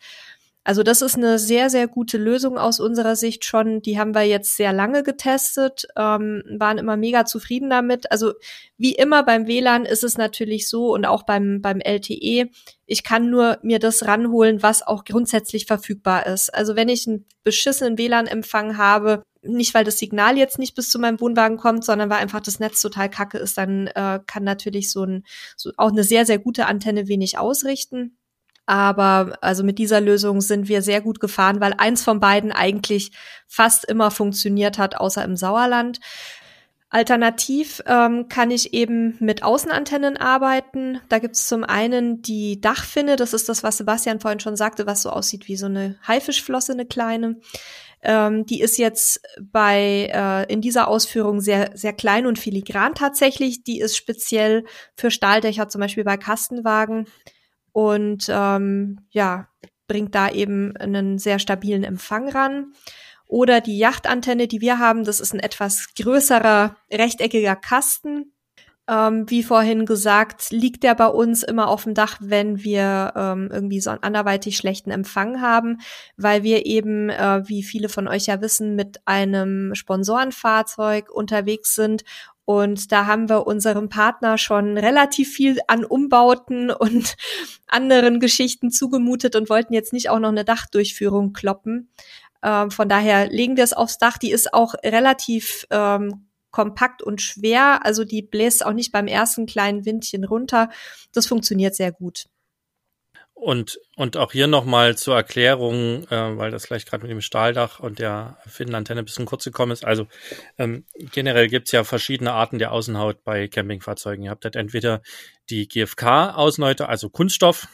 Speaker 1: Also das ist eine sehr, sehr gute Lösung aus unserer Sicht schon. Die haben wir jetzt sehr lange getestet, ähm, waren immer mega zufrieden damit. Also wie immer beim WLAN ist es natürlich so und auch beim, beim LTE, ich kann nur mir das ranholen, was auch grundsätzlich verfügbar ist. Also wenn ich einen beschissenen WLAN-Empfang habe, nicht weil das Signal jetzt nicht bis zu meinem Wohnwagen kommt, sondern weil einfach das Netz total kacke ist, dann äh, kann natürlich so ein so auch eine sehr, sehr gute Antenne wenig ausrichten. Aber also mit dieser Lösung sind wir sehr gut gefahren, weil eins von beiden eigentlich fast immer funktioniert hat, außer im Sauerland. Alternativ ähm, kann ich eben mit Außenantennen arbeiten. Da gibt's zum einen die Dachfinne, das ist das, was Sebastian vorhin schon sagte, was so aussieht wie so eine Haifischflosse, eine kleine. Ähm, die ist jetzt bei äh, in dieser Ausführung sehr sehr klein und filigran tatsächlich. Die ist speziell für Stahldächer, zum Beispiel bei Kastenwagen und ähm, ja, bringt da eben einen sehr stabilen Empfang ran. Oder die Yachtantenne, die wir haben, das ist ein etwas größerer rechteckiger Kasten. Ähm, wie vorhin gesagt, liegt der bei uns immer auf dem Dach, wenn wir ähm, irgendwie so einen anderweitig schlechten Empfang haben, weil wir eben, äh, wie viele von euch ja wissen, mit einem Sponsorenfahrzeug unterwegs sind und da haben wir unserem Partner schon relativ viel an Umbauten und anderen Geschichten zugemutet und wollten jetzt nicht auch noch eine Dachdurchführung kloppen. Ähm, von daher legen wir es aufs Dach. Die ist auch relativ ähm, kompakt und schwer. Also die bläst auch nicht beim ersten kleinen Windchen runter. Das funktioniert sehr gut.
Speaker 2: Und, und auch hier nochmal zur Erklärung, äh, weil das gleich gerade mit dem Stahldach und der Finnantenne ein bisschen kurz gekommen ist. Also ähm, generell gibt's ja verschiedene Arten der Außenhaut bei Campingfahrzeugen. Ihr habt halt entweder die GFK-Außenhäute, also Kunststoff,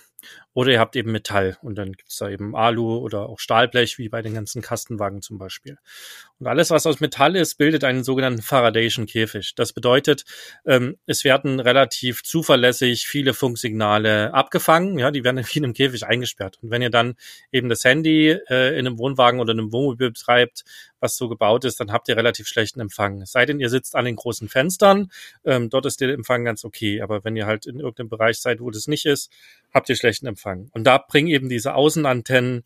Speaker 2: oder ihr habt eben Metall und dann gibt's da eben Alu oder auch Stahlblech, wie bei den ganzen Kastenwagen zum Beispiel. Und alles, was aus Metall ist, bildet einen sogenannten Faradayschen Käfig. Das bedeutet, ähm, es werden relativ zuverlässig viele Funksignale abgefangen, ja, die werden in einem Käfig eingesperrt. Und wenn ihr dann eben das Handy äh, in einem Wohnwagen oder einem Wohnmobil betreibt, was so gebaut ist, dann habt ihr relativ schlechten Empfang. Es sei denn, ihr sitzt an den großen Fenstern, ähm, dort ist der Empfang ganz okay. Aber wenn ihr halt in irgendeinem Bereich seid, wo das nicht ist, habt ihr schlechten. Empfang. Und da bringen eben diese Außenantennen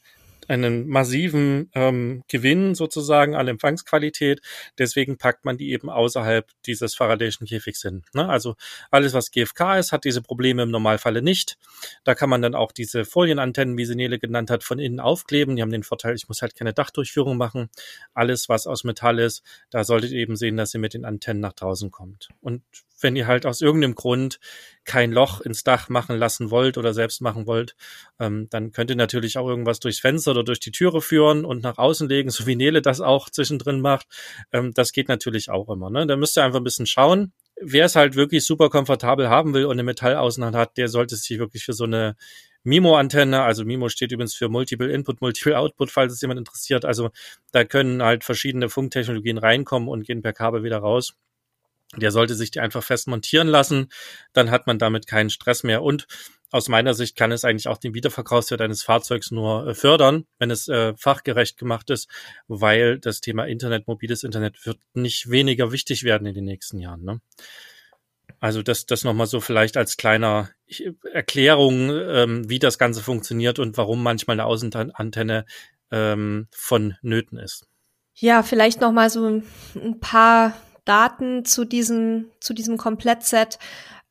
Speaker 2: einen massiven ähm, Gewinn sozusagen an Empfangsqualität. Deswegen packt man die eben außerhalb dieses Faradayschen Käfigs hin. Ne? Also alles, was GFK ist, hat diese Probleme im Normalfalle nicht. Da kann man dann auch diese Folienantennen, wie sie Nele genannt hat, von innen aufkleben. Die haben den Vorteil, ich muss halt keine Dachdurchführung machen. Alles, was aus Metall ist, da solltet ihr eben sehen, dass ihr mit den Antennen nach draußen kommt. Und wenn ihr halt aus irgendeinem Grund kein Loch ins Dach machen lassen wollt oder selbst machen wollt, ähm, dann könnt ihr natürlich auch irgendwas durchs Fenster oder durch die Türe führen und nach außen legen, so wie Nele das auch zwischendrin macht. Ähm, das geht natürlich auch immer. Ne? Da müsst ihr einfach ein bisschen schauen. Wer es halt wirklich super komfortabel haben will und eine Metallaußenhand hat, der sollte sich wirklich für so eine MIMO-Antenne, also MIMO steht übrigens für Multiple Input, Multiple Output, falls es jemand interessiert. Also da können halt verschiedene Funktechnologien reinkommen und gehen per Kabel wieder raus. Der sollte sich die einfach fest montieren lassen, dann hat man damit keinen Stress mehr und aus meiner Sicht kann es eigentlich auch den Wiederverkaufswert eines Fahrzeugs nur äh, fördern, wenn es äh, fachgerecht gemacht ist, weil das Thema Internet, mobiles Internet wird nicht weniger wichtig werden in den nächsten Jahren. Ne? Also das, das nochmal so vielleicht als kleiner Erklärung, ähm, wie das Ganze funktioniert und warum manchmal eine Außenantenne ähm, vonnöten ist.
Speaker 1: Ja, vielleicht nochmal so ein paar Daten zu diesem, zu diesem Komplettset.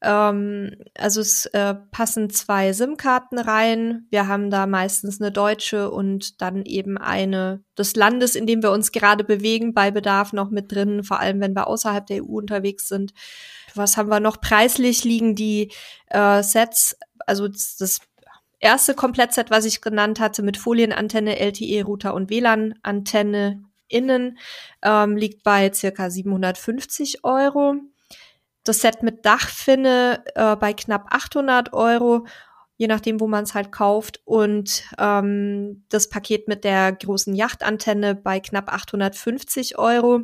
Speaker 1: Ähm, also es äh, passen zwei SIM-Karten rein. Wir haben da meistens eine deutsche und dann eben eine des Landes, in dem wir uns gerade bewegen, bei Bedarf noch mit drin, vor allem wenn wir außerhalb der EU unterwegs sind. Was haben wir noch? Preislich liegen die äh, Sets, also das, das erste Komplettset, was ich genannt hatte, mit Folienantenne, LTE-Router und WLAN-Antenne innen ähm, liegt bei circa 750 Euro. Das Set mit Dachfinne äh, bei knapp 800 Euro, je nachdem, wo man es halt kauft. Und ähm, das Paket mit der großen Yachtantenne bei knapp 850 Euro.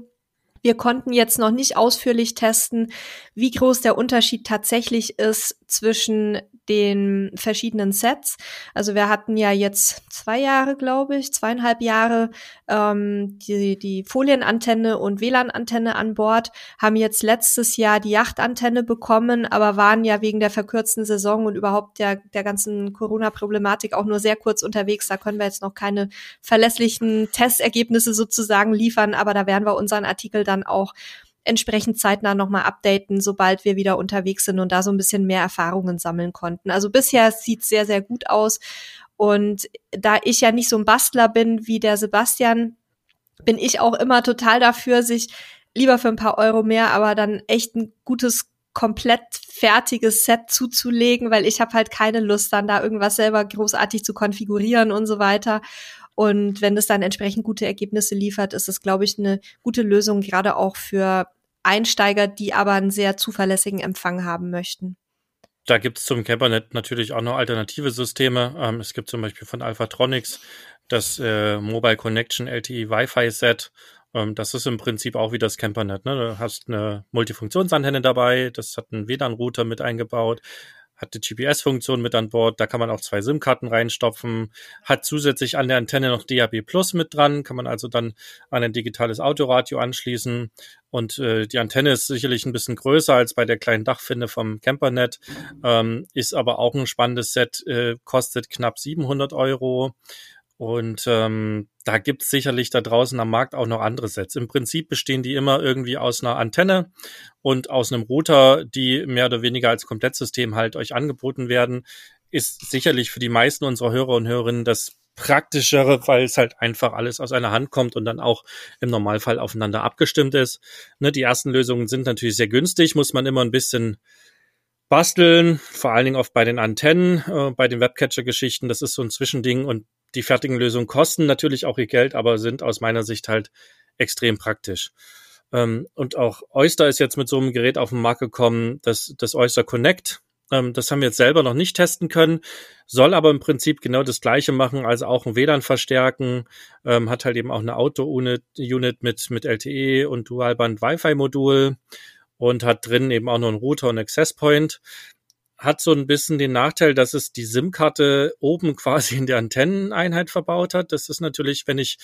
Speaker 1: Wir konnten jetzt noch nicht ausführlich testen, wie groß der Unterschied tatsächlich ist zwischen den verschiedenen Sets. Also wir hatten ja jetzt zwei Jahre, glaube ich, zweieinhalb Jahre ähm, die, die Folienantenne und WLAN-Antenne an Bord, haben jetzt letztes Jahr die Yachtantenne bekommen, aber waren ja wegen der verkürzten Saison und überhaupt der, der ganzen Corona-Problematik auch nur sehr kurz unterwegs. Da können wir jetzt noch keine verlässlichen Testergebnisse sozusagen liefern, aber da werden wir unseren Artikel dann auch entsprechend zeitnah nochmal updaten, sobald wir wieder unterwegs sind und da so ein bisschen mehr Erfahrungen sammeln konnten. Also bisher sieht sehr, sehr gut aus. Und da ich ja nicht so ein Bastler bin wie der Sebastian, bin ich auch immer total dafür, sich lieber für ein paar Euro mehr, aber dann echt ein gutes komplett fertiges Set zuzulegen, weil ich habe halt keine Lust, dann da irgendwas selber großartig zu konfigurieren und so weiter. Und wenn es dann entsprechend gute Ergebnisse liefert, ist es, glaube ich, eine gute Lösung, gerade auch für Einsteiger, die aber einen sehr zuverlässigen Empfang haben möchten.
Speaker 2: Da gibt es zum Campernet natürlich auch noch alternative Systeme. Ähm, es gibt zum Beispiel von Alphatronics das äh, Mobile Connection LTE Wi-Fi Set. Ähm, das ist im Prinzip auch wie das Campernet. Ne? Du hast eine Multifunktionsantenne dabei, das hat einen WLAN-Router mit eingebaut, hat die GPS-Funktion mit an Bord, da kann man auch zwei SIM-Karten reinstopfen, hat zusätzlich an der Antenne noch DAB Plus mit dran, kann man also dann an ein digitales Autoradio anschließen. Und äh, die Antenne ist sicherlich ein bisschen größer als bei der kleinen Dachfinne vom Campernet, ähm, ist aber auch ein spannendes Set, äh, kostet knapp 700 Euro und ähm, da gibt's sicherlich da draußen am Markt auch noch andere Sets. Im Prinzip bestehen die immer irgendwie aus einer Antenne und aus einem Router, die mehr oder weniger als Komplettsystem halt euch angeboten werden. Ist sicherlich für die meisten unserer Hörer und Hörerinnen das praktischere, weil es halt einfach alles aus einer Hand kommt und dann auch im Normalfall aufeinander abgestimmt ist. Ne, die ersten Lösungen sind natürlich sehr günstig, muss man immer ein bisschen basteln, vor allen Dingen oft bei den Antennen, äh, bei den Webcatcher-Geschichten. Das ist so ein Zwischending und die fertigen Lösungen kosten natürlich auch ihr Geld, aber sind aus meiner Sicht halt extrem praktisch. Ähm, und auch Oyster ist jetzt mit so einem Gerät auf den Markt gekommen, das, das Oyster Connect. Ähm, das haben wir jetzt selber noch nicht testen können, soll aber im Prinzip genau das Gleiche machen, also auch ein WLAN verstärken, ähm, hat halt eben auch eine Auto-Unit mit, mit LTE und Dualband Wi-Fi-Modul und hat drin eben auch noch einen Router und Access Point hat so ein bisschen den Nachteil, dass es die SIM-Karte oben quasi in der Antenneneinheit verbaut hat. Das ist natürlich, wenn ich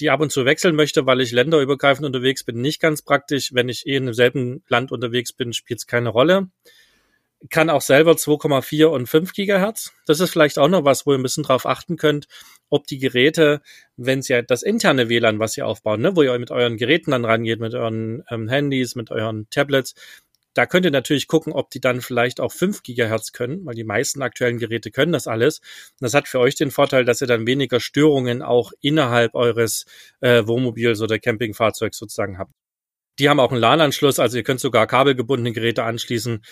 Speaker 2: die ab und zu wechseln möchte, weil ich länderübergreifend unterwegs bin, nicht ganz praktisch. Wenn ich eh in demselben Land unterwegs bin, spielt es keine Rolle. kann auch selber 2,4 und 5 Gigahertz. Das ist vielleicht auch noch was, wo ihr ein bisschen drauf achten könnt, ob die Geräte, wenn sie ja das interne WLAN, was ihr aufbauen, ne, wo ihr mit euren Geräten dann rangeht, mit euren ähm, Handys, mit euren Tablets, da könnt ihr natürlich gucken, ob die dann vielleicht auch 5 Gigahertz können, weil die meisten aktuellen Geräte können das alles. Und das hat für euch den Vorteil, dass ihr dann weniger Störungen auch innerhalb eures äh, Wohnmobils oder Campingfahrzeugs sozusagen habt. Die haben auch einen LAN-Anschluss, also ihr könnt sogar kabelgebundene Geräte anschließen.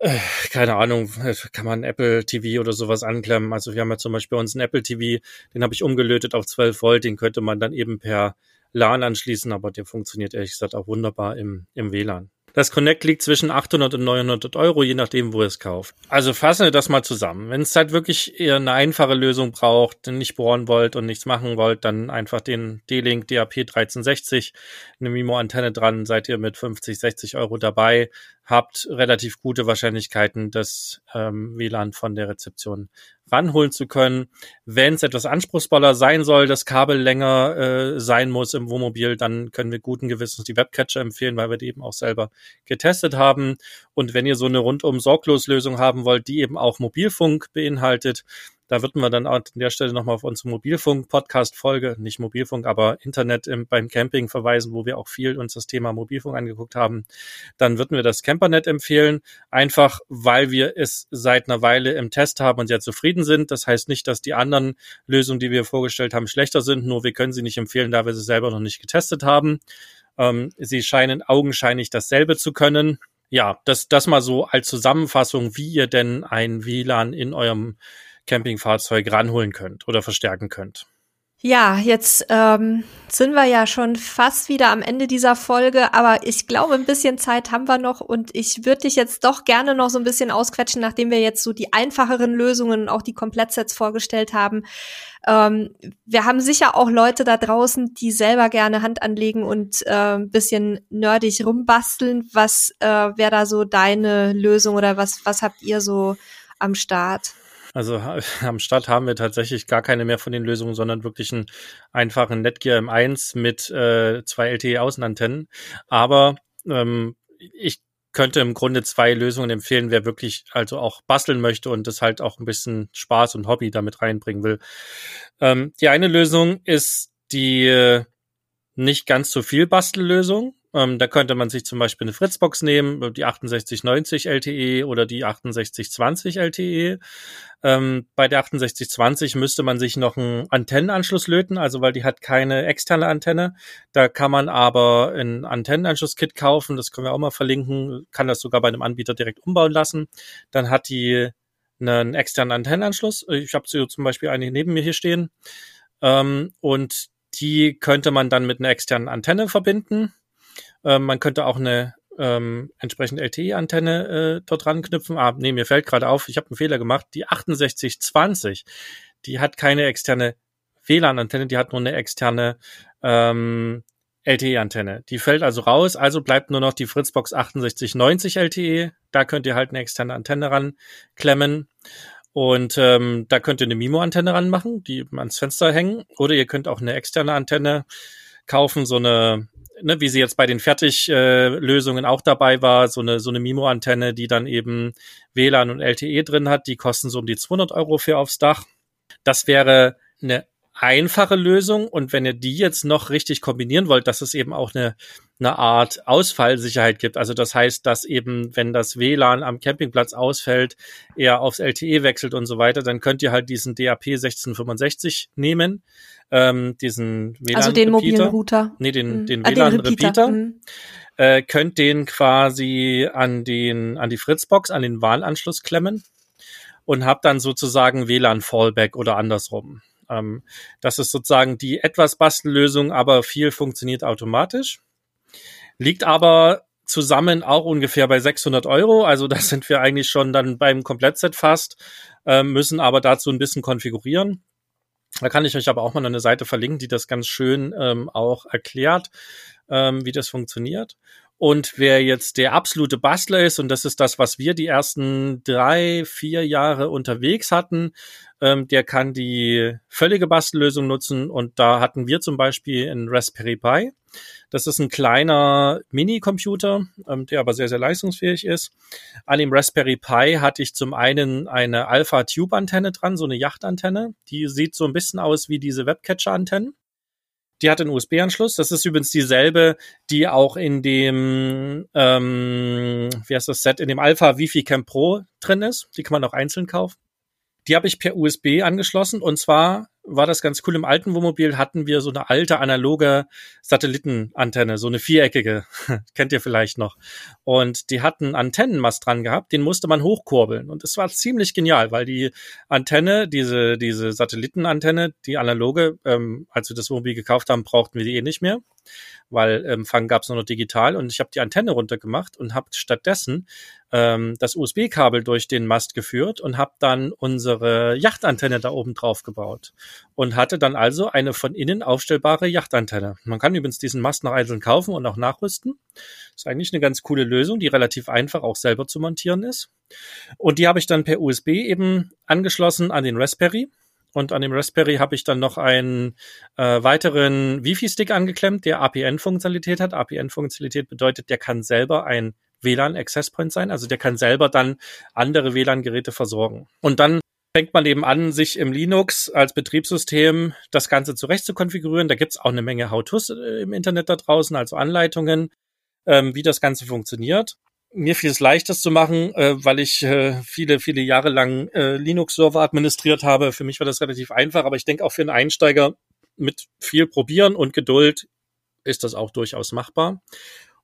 Speaker 2: Äh, keine Ahnung, kann man Apple TV oder sowas anklemmen. Also wir haben ja zum Beispiel bei uns einen Apple TV, den habe ich umgelötet auf 12 Volt, den könnte man dann eben per LAN anschließen, aber der funktioniert ehrlich gesagt auch wunderbar im, im WLAN. Das Connect liegt zwischen 800 und 900 Euro, je nachdem, wo ihr es kauft. Also fassen wir das mal zusammen. Wenn es halt wirklich eher eine einfache Lösung braucht, nicht bohren wollt und nichts machen wollt, dann einfach den D-Link DAP 1360, eine Mimo-Antenne dran, seid ihr mit 50, 60 Euro dabei habt relativ gute Wahrscheinlichkeiten, das ähm, WLAN von der Rezeption ranholen zu können. Wenn es etwas anspruchsvoller sein soll, das Kabel länger äh, sein muss im Wohnmobil, dann können wir guten Gewissens die Webcatcher empfehlen, weil wir die eben auch selber getestet haben. Und wenn ihr so eine rundum sorglos Lösung haben wollt, die eben auch Mobilfunk beinhaltet, da würden wir dann an der Stelle nochmal auf unsere Mobilfunk-Podcast-Folge, nicht Mobilfunk, aber Internet im, beim Camping verweisen, wo wir auch viel uns das Thema Mobilfunk angeguckt haben. Dann würden wir das Campernet empfehlen, einfach weil wir es seit einer Weile im Test haben und sehr zufrieden sind. Das heißt nicht, dass die anderen Lösungen, die wir vorgestellt haben, schlechter sind, nur wir können sie nicht empfehlen, da wir sie selber noch nicht getestet haben. Ähm, sie scheinen augenscheinlich dasselbe zu können ja, das, das mal so als Zusammenfassung, wie ihr denn ein WLAN in eurem Campingfahrzeug ranholen könnt oder verstärken könnt.
Speaker 1: Ja, jetzt ähm, sind wir ja schon fast wieder am Ende dieser Folge, aber ich glaube, ein bisschen Zeit haben wir noch und ich würde dich jetzt doch gerne noch so ein bisschen ausquetschen, nachdem wir jetzt so die einfacheren Lösungen und auch die Komplettsets vorgestellt haben. Ähm, wir haben sicher auch Leute da draußen, die selber gerne Hand anlegen und äh, ein bisschen nerdig rumbasteln. Was äh, wäre da so deine Lösung oder was, was habt ihr so am Start?
Speaker 2: Also am Start haben wir tatsächlich gar keine mehr von den Lösungen, sondern wirklich einen einfachen Netgear M1 mit äh, zwei LTE-Außenantennen. Aber ähm, ich könnte im Grunde zwei Lösungen empfehlen, wer wirklich also auch basteln möchte und das halt auch ein bisschen Spaß und Hobby damit reinbringen will. Ähm, die eine Lösung ist die äh, nicht ganz so viel Bastellösung. Ähm, da könnte man sich zum Beispiel eine Fritzbox nehmen, die 6890 LTE oder die 6820 LTE. Ähm, bei der 6820 müsste man sich noch einen Antennenanschluss löten, also weil die hat keine externe Antenne. Da kann man aber ein Antennenanschlusskit kaufen, das können wir auch mal verlinken, kann das sogar bei einem Anbieter direkt umbauen lassen. Dann hat die einen externen Antennenanschluss. Ich habe zum Beispiel eine neben mir hier stehen. Ähm, und die könnte man dann mit einer externen Antenne verbinden. Ähm, man könnte auch eine ähm, entsprechende LTE-Antenne äh, dort ranknüpfen. Ah, nee, mir fällt gerade auf, ich habe einen Fehler gemacht. Die 6820, die hat keine externe WLAN-Antenne, die hat nur eine externe ähm, LTE-Antenne. Die fällt also raus, also bleibt nur noch die Fritzbox 6890 LTE. Da könnt ihr halt eine externe Antenne ranklemmen. Und ähm, da könnt ihr eine MIMO-Antenne ranmachen, die ans Fenster hängen. Oder ihr könnt auch eine externe Antenne kaufen, so eine ne, wie sie jetzt bei den Fertiglösungen äh, auch dabei war, so eine, so eine MIMO-Antenne, die dann eben WLAN und LTE drin hat, die kosten so um die 200 Euro für aufs Dach. Das wäre eine einfache Lösung und wenn ihr die jetzt noch richtig kombinieren wollt, dass es eben auch eine, eine Art Ausfallsicherheit gibt. Also das heißt, dass eben, wenn das WLAN am Campingplatz ausfällt, er aufs LTE wechselt und so weiter, dann könnt ihr halt diesen DAP 1665 nehmen ähm, diesen WLAN
Speaker 1: Also den mobilen Router.
Speaker 2: Nee, den, mhm. den ah, WLAN-Repeater. Mhm. Äh, könnt den quasi an den, an die Fritzbox, an den WAN-Anschluss klemmen und habt dann sozusagen WLAN-Fallback oder andersrum. Ähm, das ist sozusagen die etwas Bastellösung, aber viel funktioniert automatisch. Liegt aber zusammen auch ungefähr bei 600 Euro. Also da sind wir eigentlich schon dann beim Komplettset fast, äh, müssen aber dazu ein bisschen konfigurieren. Da kann ich euch aber auch mal eine Seite verlinken, die das ganz schön ähm, auch erklärt, ähm, wie das funktioniert. Und wer jetzt der absolute Bastler ist, und das ist das, was wir die ersten drei, vier Jahre unterwegs hatten, ähm, der kann die völlige Bastellösung nutzen. Und da hatten wir zum Beispiel einen Raspberry Pi. Das ist ein kleiner Mini-Computer, ähm, der aber sehr, sehr leistungsfähig ist. An dem Raspberry Pi hatte ich zum einen eine Alpha-Tube-Antenne dran, so eine Yachtantenne. Die sieht so ein bisschen aus wie diese Webcatcher-Antennen. Die hat einen USB-Anschluss. Das ist übrigens dieselbe, die auch in dem, ähm, wie heißt das Set, in dem Alpha Wi-Fi Camp Pro drin ist. Die kann man auch einzeln kaufen. Die habe ich per USB angeschlossen und zwar war das ganz cool. Im alten Wohnmobil hatten wir so eine alte analoge Satellitenantenne, so eine viereckige, kennt ihr vielleicht noch. Und die hatten Antennenmast dran gehabt, den musste man hochkurbeln. Und es war ziemlich genial, weil die Antenne, diese, diese Satellitenantenne, die analoge, ähm, als wir das Wohnmobil gekauft haben, brauchten wir die eh nicht mehr weil Empfang ähm, gab es nur noch digital und ich habe die Antenne runtergemacht und habe stattdessen ähm, das USB-Kabel durch den Mast geführt und habe dann unsere Yachtantenne da oben drauf gebaut und hatte dann also eine von innen aufstellbare Yachtantenne. Man kann übrigens diesen Mast noch einzeln kaufen und auch nachrüsten. Ist eigentlich eine ganz coole Lösung, die relativ einfach auch selber zu montieren ist. Und die habe ich dann per USB eben angeschlossen an den Raspberry und an dem Raspberry habe ich dann noch einen äh, weiteren Wi-Fi-Stick angeklemmt, der APN-Funktionalität hat. APN-Funktionalität bedeutet, der kann selber ein WLAN-Access Point sein, also der kann selber dann andere WLAN-Geräte versorgen. Und dann fängt man eben an, sich im Linux als Betriebssystem das Ganze zurecht zu konfigurieren. Da gibt's auch eine Menge How-Tos äh, im Internet da draußen, also Anleitungen, ähm, wie das Ganze funktioniert mir fiel es leicht, das zu machen, äh, weil ich äh, viele, viele Jahre lang äh, Linux-Server administriert habe. Für mich war das relativ einfach, aber ich denke auch für einen Einsteiger mit viel Probieren und Geduld ist das auch durchaus machbar.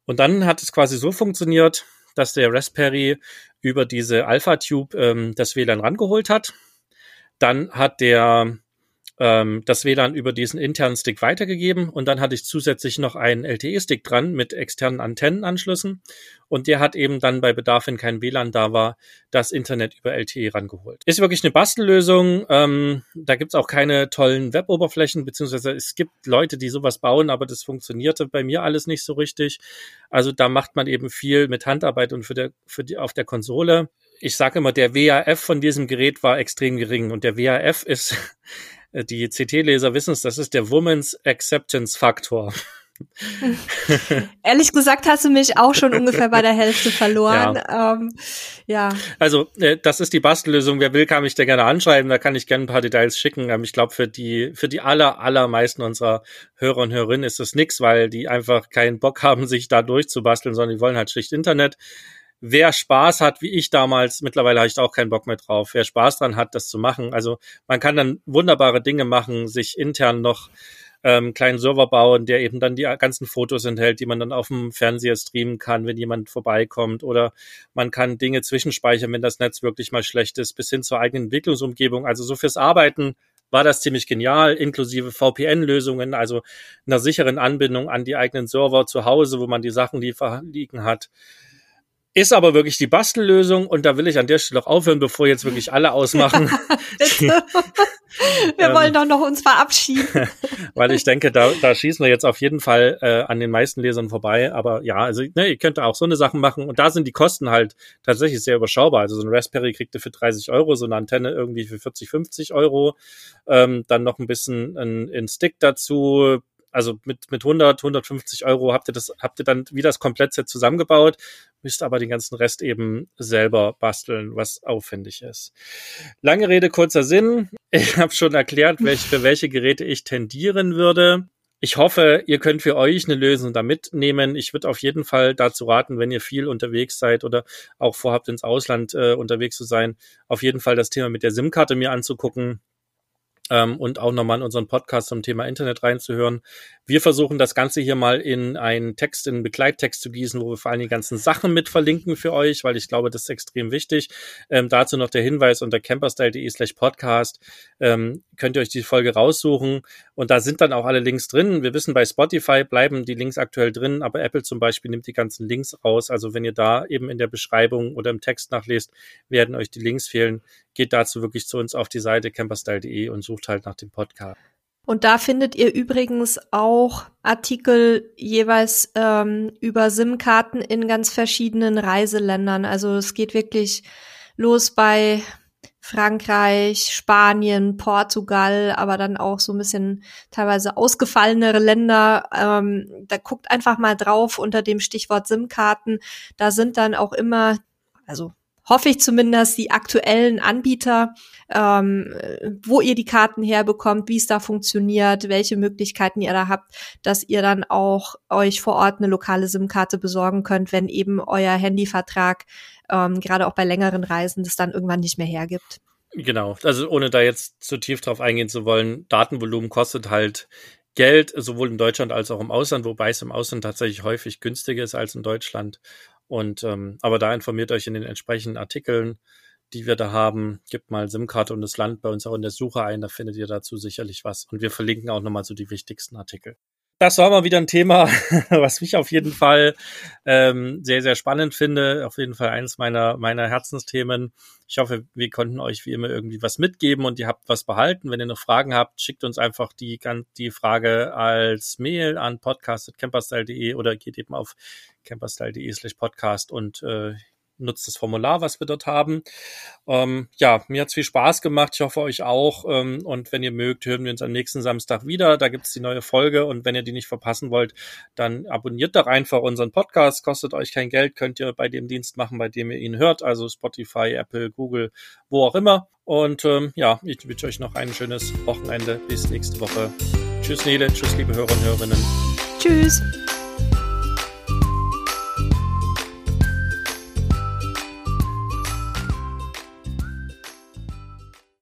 Speaker 2: Und dann hat es quasi so funktioniert, dass der Raspberry über diese Alpha-Tube ähm, das WLAN rangeholt hat. Dann hat der ähm, das WLAN über diesen internen Stick weitergegeben und dann hatte ich zusätzlich noch einen LTE-Stick dran mit externen Antennenanschlüssen und der hat eben dann bei Bedarf, wenn kein WLAN da war, das Internet über LTE rangeholt. Ist wirklich eine Bastellösung. Ähm, da gibt's auch keine tollen Web-Oberflächen, beziehungsweise es gibt Leute, die sowas bauen, aber das funktionierte bei mir alles nicht so richtig. Also da macht man eben viel mit Handarbeit und für, der, für die, auf der Konsole. Ich sage immer, der WAF von diesem Gerät war extrem gering und der WAF ist die CT-Leser wissen es, das ist der Woman's Acceptance Faktor.
Speaker 1: Ehrlich gesagt hast du mich auch schon ungefähr bei der Hälfte verloren. Ja. Ähm, ja.
Speaker 2: Also äh, das ist die Bastellösung. Wer will, kann mich da gerne anschreiben. Da kann ich gerne ein paar Details schicken. Ähm, ich glaube, für die für die aller allermeisten unserer Hörer und Hörerinnen ist das nix, weil die einfach keinen Bock haben, sich da durchzubasteln, sondern die wollen halt schlicht Internet wer Spaß hat, wie ich damals, mittlerweile habe ich da auch keinen Bock mehr drauf, wer Spaß dran hat, das zu machen. Also man kann dann wunderbare Dinge machen, sich intern noch ähm, kleinen Server bauen, der eben dann die ganzen Fotos enthält, die man dann auf dem Fernseher streamen kann, wenn jemand vorbeikommt. Oder man kann Dinge zwischenspeichern, wenn das Netz wirklich mal schlecht ist, bis hin zur eigenen Entwicklungsumgebung. Also so fürs Arbeiten war das ziemlich genial, inklusive VPN-Lösungen, also einer sicheren Anbindung an die eigenen Server zu Hause, wo man die Sachen liegen hat. Ist aber wirklich die Bastellösung und da will ich an der Stelle auch aufhören, bevor jetzt wirklich alle ausmachen.
Speaker 1: wir wollen ähm, doch noch uns verabschieden.
Speaker 2: Weil ich denke, da, da schießen wir jetzt auf jeden Fall äh, an den meisten Lesern vorbei. Aber ja, also ne, ihr könnt auch so eine Sachen machen und da sind die Kosten halt tatsächlich sehr überschaubar. Also so ein Raspberry kriegt ihr für 30 Euro, so eine Antenne irgendwie für 40, 50 Euro. Ähm, dann noch ein bisschen ein, ein Stick dazu, also mit, mit 100, 150 Euro habt ihr das, habt ihr dann wie das Komplettset zusammengebaut, müsst aber den ganzen Rest eben selber basteln, was aufwendig ist. Lange Rede, kurzer Sinn. Ich habe schon erklärt, welche, für welche Geräte ich tendieren würde. Ich hoffe, ihr könnt für euch eine Lösung da mitnehmen. Ich würde auf jeden Fall dazu raten, wenn ihr viel unterwegs seid oder auch vorhabt, ins Ausland äh, unterwegs zu sein, auf jeden Fall das Thema mit der SIM-Karte mir anzugucken ähm, und auch nochmal in unseren Podcast zum Thema Internet reinzuhören. Wir versuchen das Ganze hier mal in einen Text, in einen Begleittext zu gießen, wo wir vor allem die ganzen Sachen mit verlinken für euch, weil ich glaube, das ist extrem wichtig. Ähm, dazu noch der Hinweis unter camperstyle.de slash podcast ähm, könnt ihr euch die Folge raussuchen und da sind dann auch alle Links drin. Wir wissen, bei Spotify bleiben die Links aktuell drin, aber Apple zum Beispiel nimmt die ganzen Links raus. Also wenn ihr da eben in der Beschreibung oder im Text nachlest, werden euch die Links fehlen. Geht dazu wirklich zu uns auf die Seite camperstyle.de und sucht halt nach dem Podcast.
Speaker 1: Und da findet ihr übrigens auch Artikel jeweils ähm, über SIM-Karten in ganz verschiedenen Reiseländern. Also es geht wirklich los bei Frankreich, Spanien, Portugal, aber dann auch so ein bisschen teilweise ausgefallenere Länder. Ähm, da guckt einfach mal drauf unter dem Stichwort SIM-Karten. Da sind dann auch immer, also hoffe ich zumindest, die aktuellen Anbieter, ähm, wo ihr die Karten herbekommt, wie es da funktioniert, welche Möglichkeiten ihr da habt, dass ihr dann auch euch vor Ort eine lokale SIM-Karte besorgen könnt, wenn eben euer Handyvertrag ähm, gerade auch bei längeren Reisen das dann irgendwann nicht mehr hergibt.
Speaker 2: Genau, also ohne da jetzt zu tief drauf eingehen zu wollen, Datenvolumen kostet halt Geld, sowohl in Deutschland als auch im Ausland, wobei es im Ausland tatsächlich häufig günstiger ist als in Deutschland. Und ähm, aber da informiert euch in den entsprechenden Artikeln, die wir da haben. Gebt mal SIM-Karte und das Land bei uns auch in der Suche ein, da findet ihr dazu sicherlich was. Und wir verlinken auch nochmal so die wichtigsten Artikel das war mal wieder ein Thema, was mich auf jeden Fall ähm, sehr, sehr spannend finde. Auf jeden Fall eines meiner, meiner Herzensthemen. Ich hoffe, wir konnten euch wie immer irgendwie was mitgeben und ihr habt was behalten. Wenn ihr noch Fragen habt, schickt uns einfach die, die Frage als Mail an podcast.camperstyle.de oder geht eben auf camperstyle.de slash podcast und äh, nutzt das Formular, was wir dort haben. Ähm, ja, mir hat's viel Spaß gemacht. Ich hoffe euch auch. Ähm, und wenn ihr mögt, hören wir uns am nächsten Samstag wieder. Da gibt's die neue Folge. Und wenn ihr die nicht verpassen wollt, dann abonniert doch einfach unseren Podcast. Kostet euch kein Geld, könnt ihr bei dem Dienst machen, bei dem ihr ihn hört. Also Spotify, Apple, Google, wo auch immer. Und ähm, ja, ich wünsche euch noch ein schönes Wochenende. Bis nächste Woche. Tschüss, Nele. Tschüss, liebe Hörer und Hörerinnen.
Speaker 1: Tschüss.